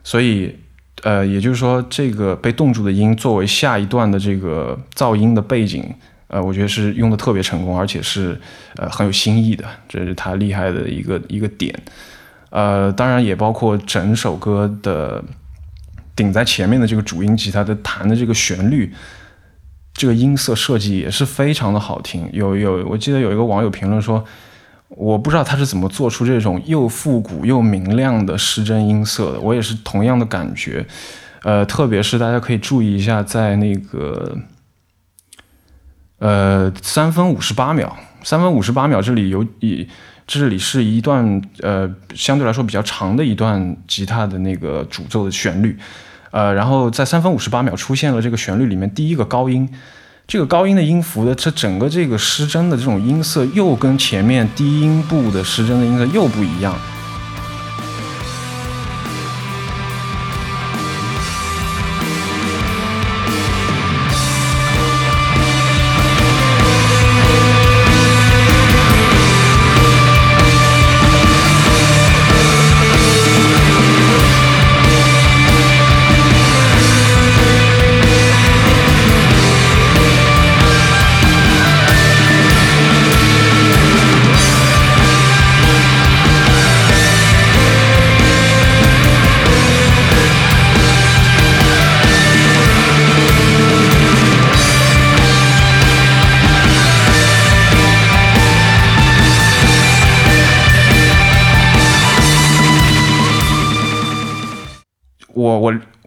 所以，呃，也就是说，这个被冻住的音作为下一段的这个噪音的背景，呃，我觉得是用的特别成功，而且是呃很有新意的，这是他厉害的一个一个点。呃，当然也包括整首歌的顶在前面的这个主音吉他的弹的这个旋律，这个音色设计也是非常的好听。有有，我记得有一个网友评论说，我不知道他是怎么做出这种又复古又明亮的失真音色的。我也是同样的感觉。呃，特别是大家可以注意一下，在那个呃三分五十八秒，三分五十八秒这里有以。这里是一段呃相对来说比较长的一段吉他的那个主奏的旋律，呃，然后在三分五十八秒出现了这个旋律里面第一个高音，这个高音的音符的这整个这个失真的这种音色又跟前面低音部的失真的音色又不一样。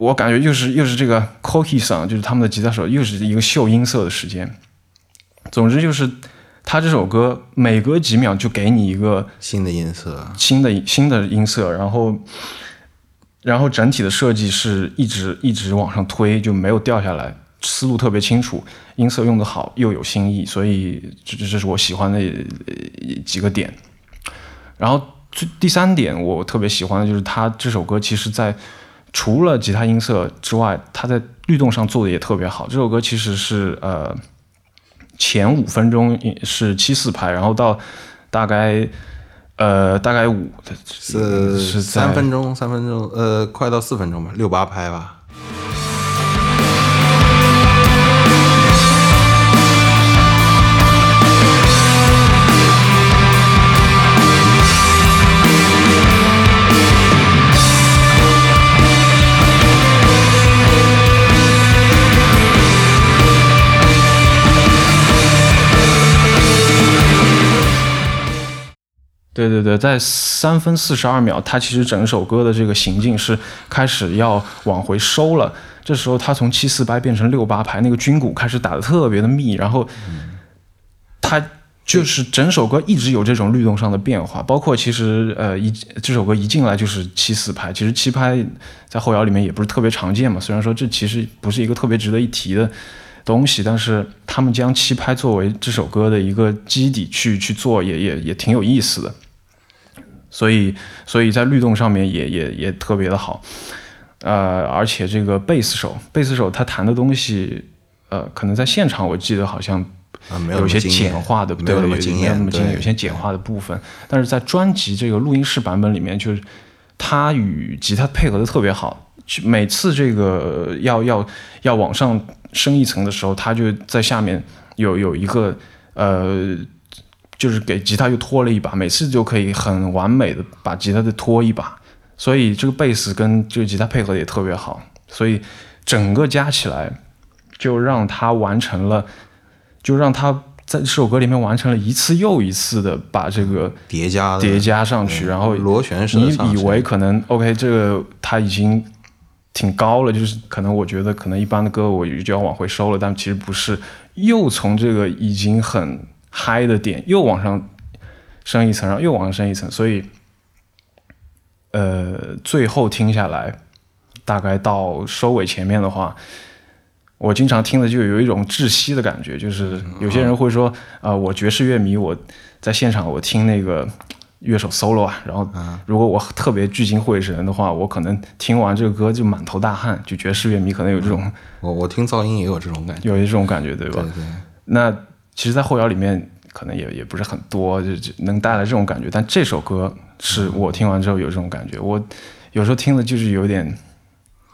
我我感觉又是又是这个 Koki 上，就是他们的吉他手，又是一个秀音色的时间。总之就是他这首歌每隔几秒就给你一个新的音色，新的新的音色，然后然后整体的设计是一直一直往上推，就没有掉下来，思路特别清楚，音色用得好，又有新意，所以这这这是我喜欢的呃几个点。然后最第三点我特别喜欢的就是他这首歌，其实在除了吉他音色之外，他在律动上做的也特别好。这首歌其实是呃前五分钟是七四拍，然后到大概呃大概五是是三分钟，三分钟，呃，快到四分钟吧，六八拍吧。对对对，在三分四十二秒，他其实整首歌的这个行进是开始要往回收了。这时候他从七四拍变成六八拍，那个军鼓开始打得特别的密，然后他就是整首歌一直有这种律动上的变化。包括其实呃一这首歌一进来就是七四拍，其实七拍在后摇里面也不是特别常见嘛。虽然说这其实不是一个特别值得一提的东西，但是他们将七拍作为这首歌的一个基底去去做，也也也挺有意思的。所以，所以在律动上面也也也特别的好，呃，而且这个贝斯手，贝斯手他弹的东西，呃，可能在现场我记得好像有有些简化的，没有那么对惊艳没有那么惊艳，对有些简化的部分。但是在专辑这个录音室版本里面，就是他与吉他配合的特别好，每次这个要要要往上升一层的时候，他就在下面有有一个呃就是给吉他又拖了一把，每次就可以很完美的把吉他再拖一把，所以这个贝斯跟这个吉他配合的也特别好，所以整个加起来就让他完成了，就让他在这首歌里面完成了一次又一次的把这个叠加叠加上去，然后螺旋式你以为可能 OK，这个他已经挺高了，就是可能我觉得可能一般的歌我就要往回收了，但其实不是，又从这个已经很嗨的点又往上升一层，然后又往上升一层，所以呃，最后听下来，大概到收尾前面的话。我经常听的就有一种窒息的感觉，就是有些人会说，啊、我爵士乐迷，我在现场我听那个乐手 solo 啊，然后如果我特别聚精会神的话，我可能听完这个歌就满头大汗。就爵士乐迷可能有这种我我听噪音也有这种感觉，有这种感觉，对吧？对对，那其实，在后摇里面可能也也不是很多，就就能带来这种感觉。但这首歌是我听完之后有这种感觉，我有时候听了就是有点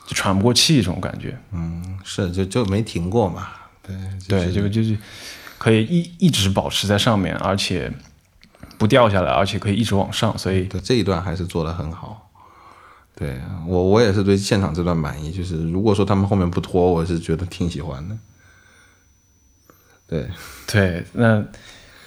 就喘不过气这种感觉。嗯是就就没停过嘛，对对，这个就是可以一一直保持在上面，而且不掉下来，而且可以一直往上，所以对这一段还是做得很好。对我我也是对现场这段满意，就是如果说他们后面不拖，我是觉得挺喜欢的。对，对，那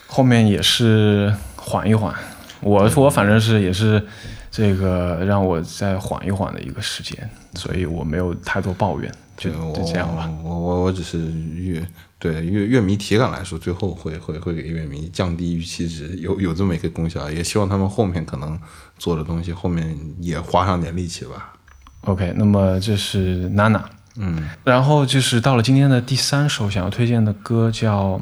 后面也是缓一缓，我我反正是也是这个让我再缓一缓的一个时间，所以我没有太多抱怨，就就这样吧。我我我只是乐对乐乐迷体感来说，最后会会会给乐迷降低预期值，有有这么一个功效。也希望他们后面可能做的东西，后面也花上点力气吧。OK，那么这是娜娜，嗯，然后就是到了今天的第三首想要推荐的歌叫，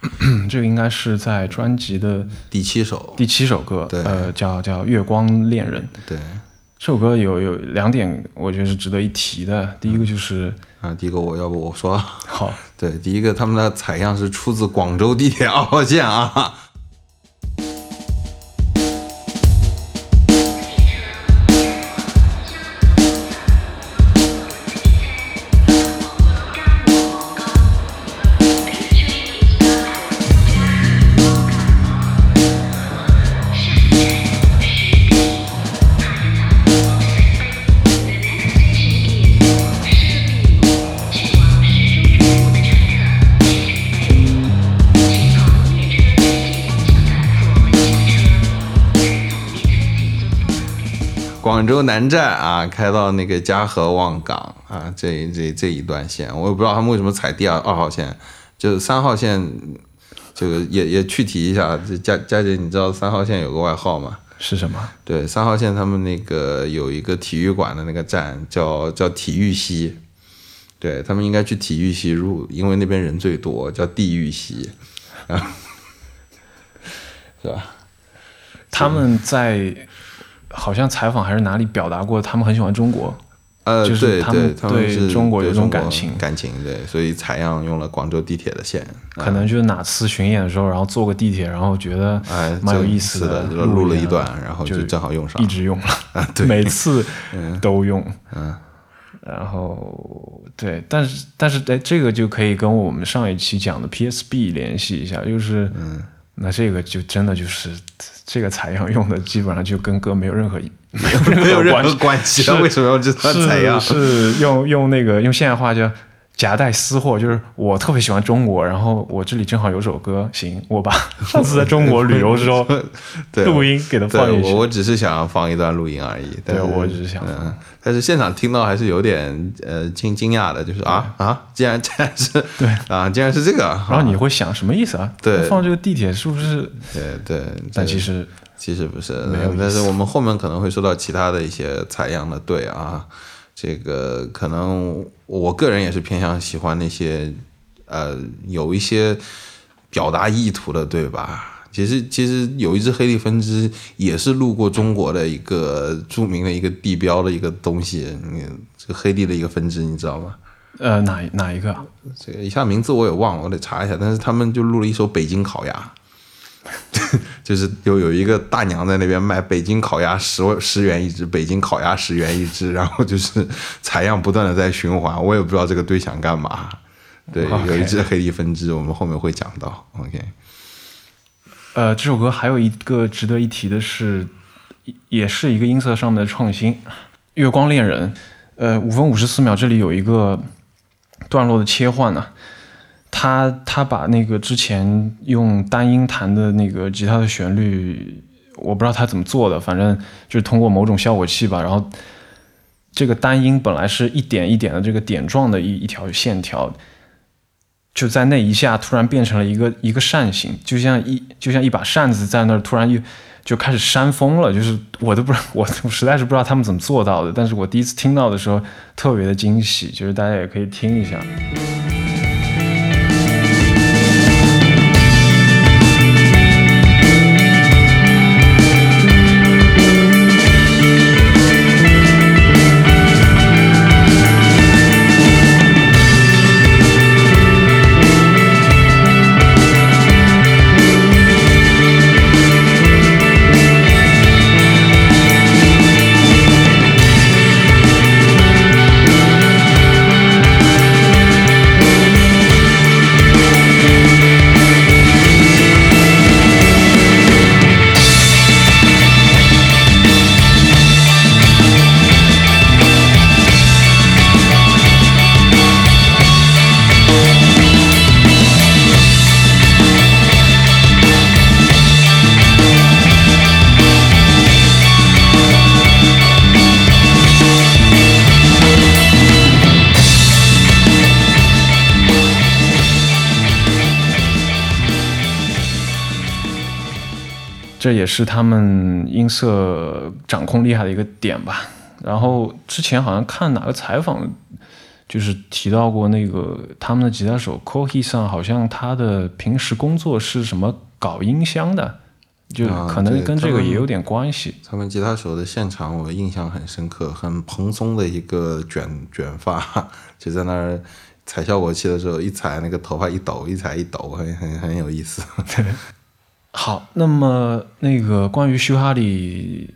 这个应该是在专辑的第七首，第七首歌，对呃，叫叫《月光恋人》。对这首歌有有两点，我觉得是值得一提的。第一个就是，啊，第一个我要不我说，好，对，第一个他们的采样是出自广州地铁二号线啊。州南站啊，开到那个嘉禾望岗啊，这这这一段线，我也不知道他们为什么踩第二二号线，就是三号线，这个也也去提一下，这佳佳姐，你知道三号线有个外号吗？是什么？对，三号线他们那个有一个体育馆的那个站叫叫体育西，对他们应该去体育西入，因为那边人最多，叫地狱西，啊，是吧？他们在好像采访还是哪里表达过，他们很喜欢中国。呃，就是他们对，中国有种感情。感情对，所以采样用了广州地铁的线，可能就是哪次巡演的时候，然后坐个地铁，然后觉得哎，蛮有意思是的，录录了一段，然后就就正好用上。一直用了，啊，对，每次都用。嗯，然后对，但是但是哎，这个就可以跟我们上一期讲的 PSB 联系一下，就是嗯，那这个就真的就是这个采样用的，基本上就跟歌没有任何 没有没有任何关系。关系，为什么要这段采样？是是用用那个用现代话叫夹带私货，就是我特别喜欢中国，然后我这里正好有首歌，行，我把 上次在中国旅游的时候 对录音给它放对进去我我只是想要放一段录音而已。但对我只是想嗯，但是现场听到还是有点呃惊惊讶的，就是啊啊，竟然竟然是对啊，竟然是这个，然后你会想什么意思啊？对放这个地铁是不是？对对，但其实其实不是，没有但是我们后面可能会收到其他的一些采样的队啊，这个可能我个人也是偏向喜欢那些呃有一些表达意图的对吧。其实其实有一只黑地分支也是路过中国的一个著名的一个地标的一个东西，你这个黑地的一个分支你知道吗？呃哪哪一个啊？这个一下名字我也忘了，我得查一下。但是他们就录了一首《北京烤鸭》，就是有有一个大娘在那边卖北京烤鸭十十元一只，北京烤鸭十元一只，然后就是采样不断的在循环，我也不知道这个队想干嘛。对有一只黑地分支，我们后面会讲到。OK，呃，这首歌还有一个值得一提的是，也是一个音色上面的创新，《月光恋人》。呃，五分五十四秒，这里有一个段落的切换呢、他他把那个之前用单音弹的那个吉他的旋律，我不知道他怎么做的，反正就是通过某种效果器吧，然后这个单音本来是一点一点的这个点状的一一条线条，就在那一下突然变成了一个一个扇形，就像一就像一把扇子在那儿突然又就开始扇风了，就是我都不知道我我实在是不知道他们怎么做到的，但是我第一次听到的时候特别的惊喜，就是大家也可以听一下。是他们音色掌控厉害的一个点吧。然后之前好像看哪个采访，就是提到过那个他们的吉他手 Kohi 上，好像他的平时工作是什么搞音箱的，就啊可能跟这个也有点关系。他们吉他手的现场我印象很深刻，很蓬松的一个卷卷发，就在那儿踩效果器的时候，一踩那个头发一抖，一踩一抖，很很很有意思。好，那么那个关于修哈里，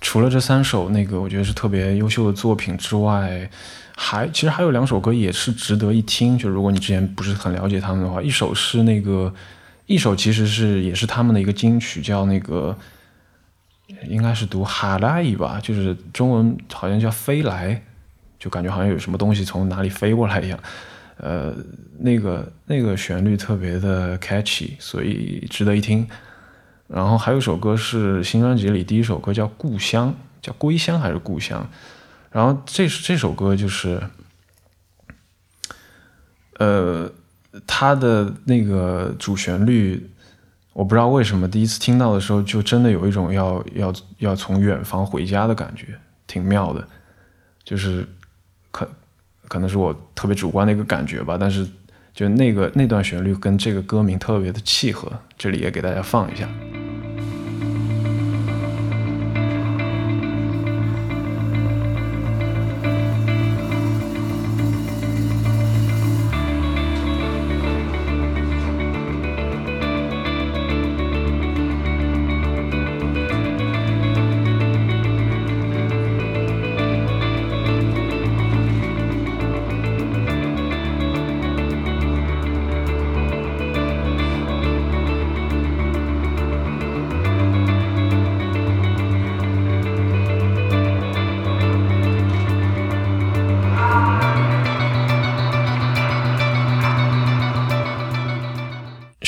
除了这三首那个我觉得是特别优秀的作品之外，还其实还有两首歌也是值得一听。就如果你之前不是很了解他们的话，一首是那个，一首其实是也是他们的一个金曲，叫那个应该是读哈拉伊吧，就是中文好像叫飞来，就感觉好像有什么东西从哪里飞过来一样。呃，那个那个旋律特别的 catchy，所以值得一听。然后还有一首歌是新专辑里第一首歌叫《故乡》，叫《归乡》还是《故乡》？然后这这首歌就是，呃，它的那个主旋律，我不知道为什么第一次听到的时候，就真的有一种要要要从远方回家的感觉，挺妙的。就是可可能是我特别主观的一个感觉吧，但是就那个那段旋律跟这个歌名特别的契合，这里也给大家放一下。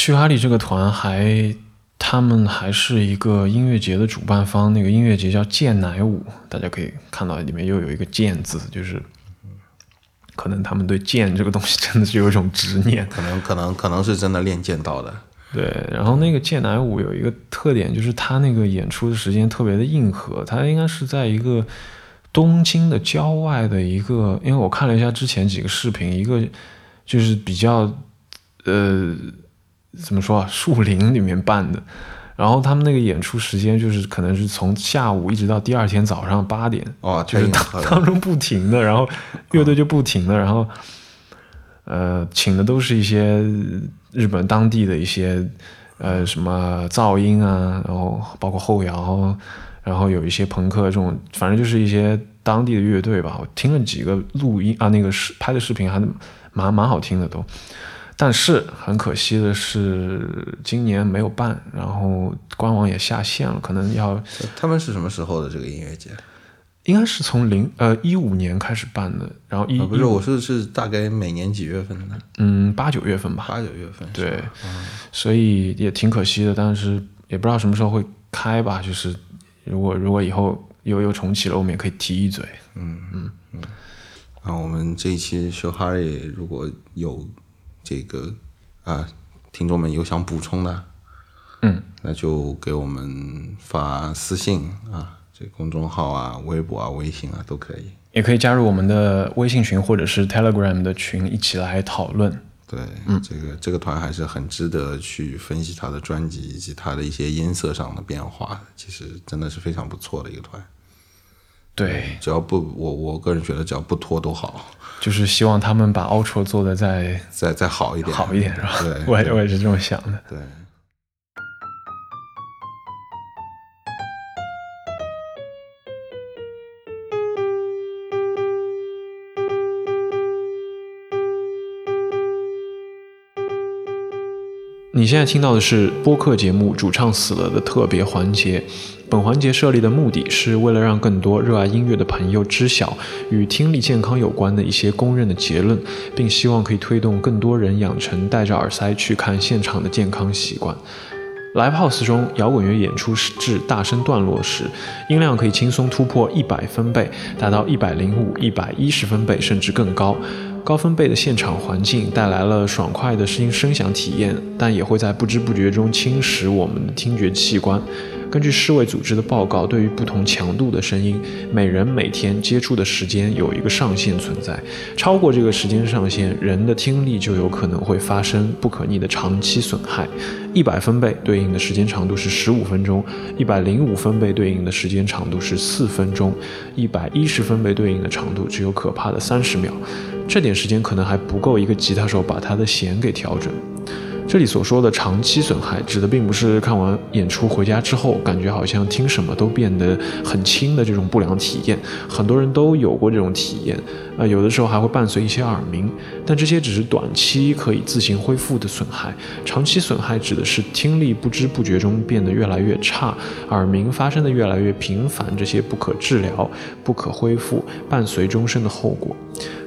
叙哈里这个团还，他们还是一个音乐节的主办方，那个音乐节叫剑乃舞，大家可以看到里面又有一个剑字，就是可能他们对剑这个东西真的是有一种执念。可能可能可能是真的练剑道的。对，然后那个剑乃舞有一个特点，就是它那个演出的时间特别的硬核，它应该是在一个东京的郊外的一个，因为我看了一下之前几个视频，一个就是比较呃怎么说啊，树林里面办的，然后他们那个演出时间就是可能是从下午一直到第二天早上八点，哦，就是当当中不停的，然后乐队就不停的，然后呃，请的都是一些日本当地的一些呃什么噪音啊，然后包括后摇，然后有一些朋克这种，反正就是一些当地的乐队吧。我听了几个录音啊，那个视拍的视频还蛮蛮好听的都。但是很可惜的是，今年没有办，然后官网也下线了，可能要他们是什么时候的这个音乐节？应该是从零呃一五年开始办的，然后一、啊，不是，我说的是大概每年几月份的？嗯八九月份吧，八九月份。对嗯，所以也挺可惜的，但是也不知道什么时候会开吧。就是如果如果以后又又重启了，我们也可以提一嘴。啊，我们这一期说哈瑞如果有这个啊，听众们有想补充的，嗯，那就给我们发私信啊，这公众号啊、微博啊、微信啊都可以。也可以加入我们的微信群或者是 Telegram 的群，一起来讨论。对，嗯这个这个团还是很值得去分析他的专辑以及他的一些音色上的变化，其实真的是非常不错的一个团。对，只要不，我我个人觉得只要不拖都好，就是希望他们把 Ultra 做的再再再好一点，好一点，是吧？对，我也我也是这么想的。对。你现在听到的是播客节目《主唱死了》的特别环节。本环节设立的目的是为了让更多热爱音乐的朋友知晓与听力健康有关的一些公认的结论，并希望可以推动更多人养成戴着耳塞去看现场的健康习惯。Live House 中，摇滚乐演出至大声段落时，音量可以轻松突破一百分贝，达到一百零五、一百一十分贝，甚至更高。高分贝的现场环境带来了爽快的声音声响体验，但也会在不知不觉中侵蚀我们的听觉器官。根据世卫组织的报告，对于不同强度的声音，每人每天接触的时间有一个上限存在，超过这个时间上限，人的听力就有可能会发生不可逆的长期损害。一百分贝对应的时间长度是十五分钟，一百零五分贝对应的时间长度是四分钟，一百一十分贝对应的长度只有可怕的三十秒。这点时间可能还不够一个吉他手把他的弦给调整。这里所说的长期损害，指的并不是看完演出回家之后，感觉好像听什么都变得很轻的这种不良体验。很多人都有过这种体验，啊、有的时候还会伴随一些耳鸣，但这些只是短期可以自行恢复的损害。长期损害指的是听力不知不觉中变得越来越差，耳鸣发生的越来越频繁，这些不可治疗、不可恢复，伴随终身的后果。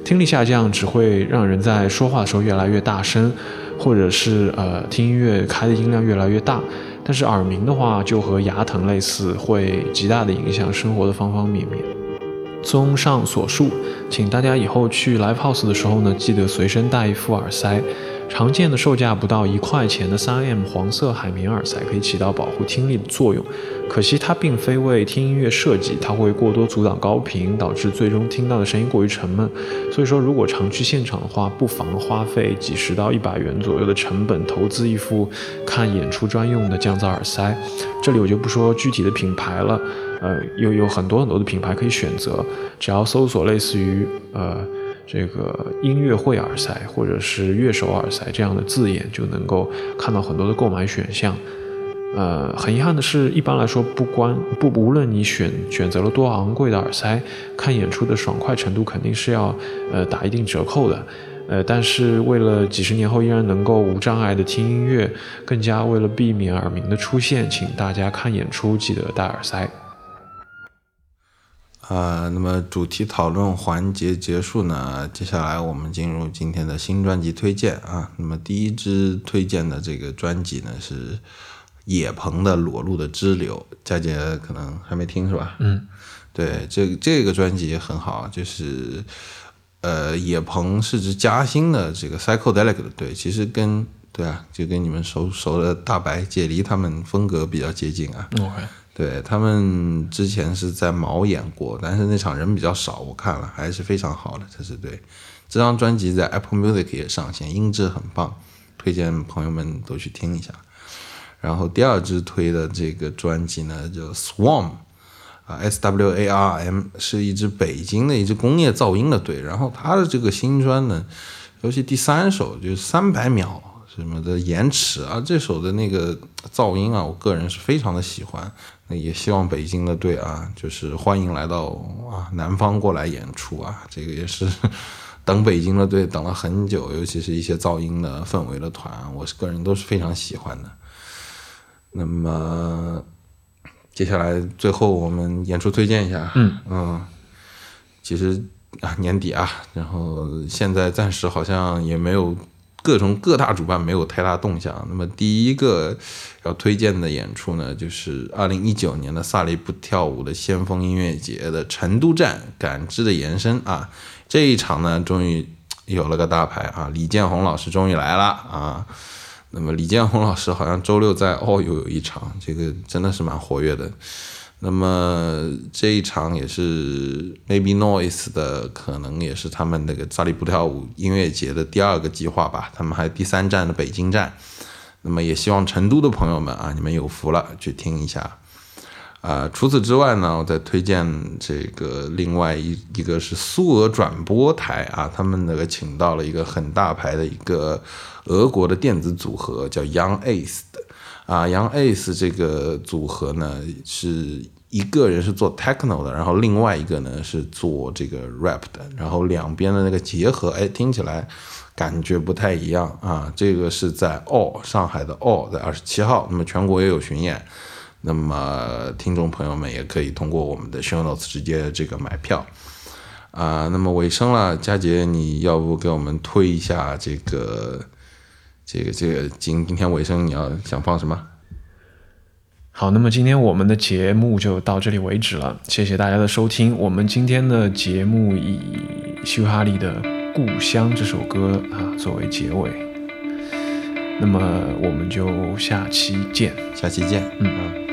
听力下降只会让人在说话的时候越来越大声，或者是呃听音乐开的音量越来越大。但是耳鸣的话，就和牙疼类似，会极大的影响生活的方方面面。综上所述，请大家以后去 live house 的时候呢，记得随身带一副耳塞。常见的售价不到一块钱的 3M 黄色海绵耳塞可以起到保护听力的作用。可惜它并非为听音乐设计，它会过多阻挡高频，导致最终听到的声音过于沉闷。所以说，如果常去现场的话，不妨花费几十到一百元左右的成本，投资一副看演出专用的降噪耳塞。这里我就不说具体的品牌了，呃，有有很多很多的品牌可以选择，只要搜索类似于呃。这个音乐会耳塞或者是乐手耳塞这样的字眼，就能够看到很多的购买选项。呃，很遗憾的是，一般来说，不关不无论你选选择了多昂贵的耳塞，看演出的爽快程度肯定是要呃打一定折扣的。呃，但是为了几十年后依然能够无障碍的听音乐，更加为了避免耳鸣的出现，请大家看演出记得戴耳塞。啊，那么主题讨论环节结束呢，接下来我们进入今天的新专辑推荐啊。那么第一支推荐的这个专辑呢是野朋的《裸露的支流》，佳姐可能还没听是吧？嗯，对，这这个专辑也很好，就是呃，野朋是指嘉兴的这个 psychedelic 的对，其实跟对啊，就跟你们熟熟的大白、解离他们风格比较接近啊。OK，对他们之前是在毛演过，但是那场人比较少，我看了还是非常好的。这是对这张专辑在 Apple Music 也上线，音质很棒，推荐朋友们都去听一下。然后第二支推的这个专辑呢，叫 Swarm，啊，S W A R M 是一支北京的一支工业噪音的队。然后他的这个新专呢，尤其第三首就是三百秒什么的延迟啊，这首的那个噪音啊，我个人是非常的喜欢。那也希望北京的队啊，就是欢迎来到啊南方过来演出啊，这个也是 等北京的队等了很久，尤其是一些噪音的氛围的团，我是个人都是非常喜欢的。那么接下来最后我们演出推荐一下，嗯其实啊年底啊，然后现在暂时好像也没有各种各大主办没有太大动向。那么第一个要推荐的演出呢，就是二零一九年的萨利布跳舞的先锋音乐节的成都站感知的延伸啊，这一场呢终于有了个大牌啊，李建宏老师终于来了啊。那么李建宏老师好像周六在澳又有一场，这个真的是蛮活跃的。那么这一场也是 Maybe Noise 的，可能也是他们那个扎里布跳舞音乐节的第二个计划吧。他们还有第三站的北京站。那么也希望成都的朋友们啊，你们有福了，去听一下。啊、除此之外呢，我再推荐这个另外一一个是苏俄转播台啊，他们那个请到了一个很大牌的一个俄国的电子组合，叫 Young Ace 啊，Young Ace 这个组合呢是一个人是做 techno 的，然后另外一个呢是做这个 rap 的，然后两边的那个结合，哎，听起来感觉不太一样啊。这个是在 All 上海的 All，在二十七号，那么全国也有巡演。那么听众朋友们也可以通过我们的 show notes 直接这个买票啊、那么尾声了，佳杰，你要不给我们推一下这个这个这个今今天尾声你要想放什么？好，那么今天我们的节目就到这里为止了，谢谢大家的收听。我们今天的节目以修哈利的《故乡》这首歌啊作为结尾，那么我们就下期见。下期见。嗯嗯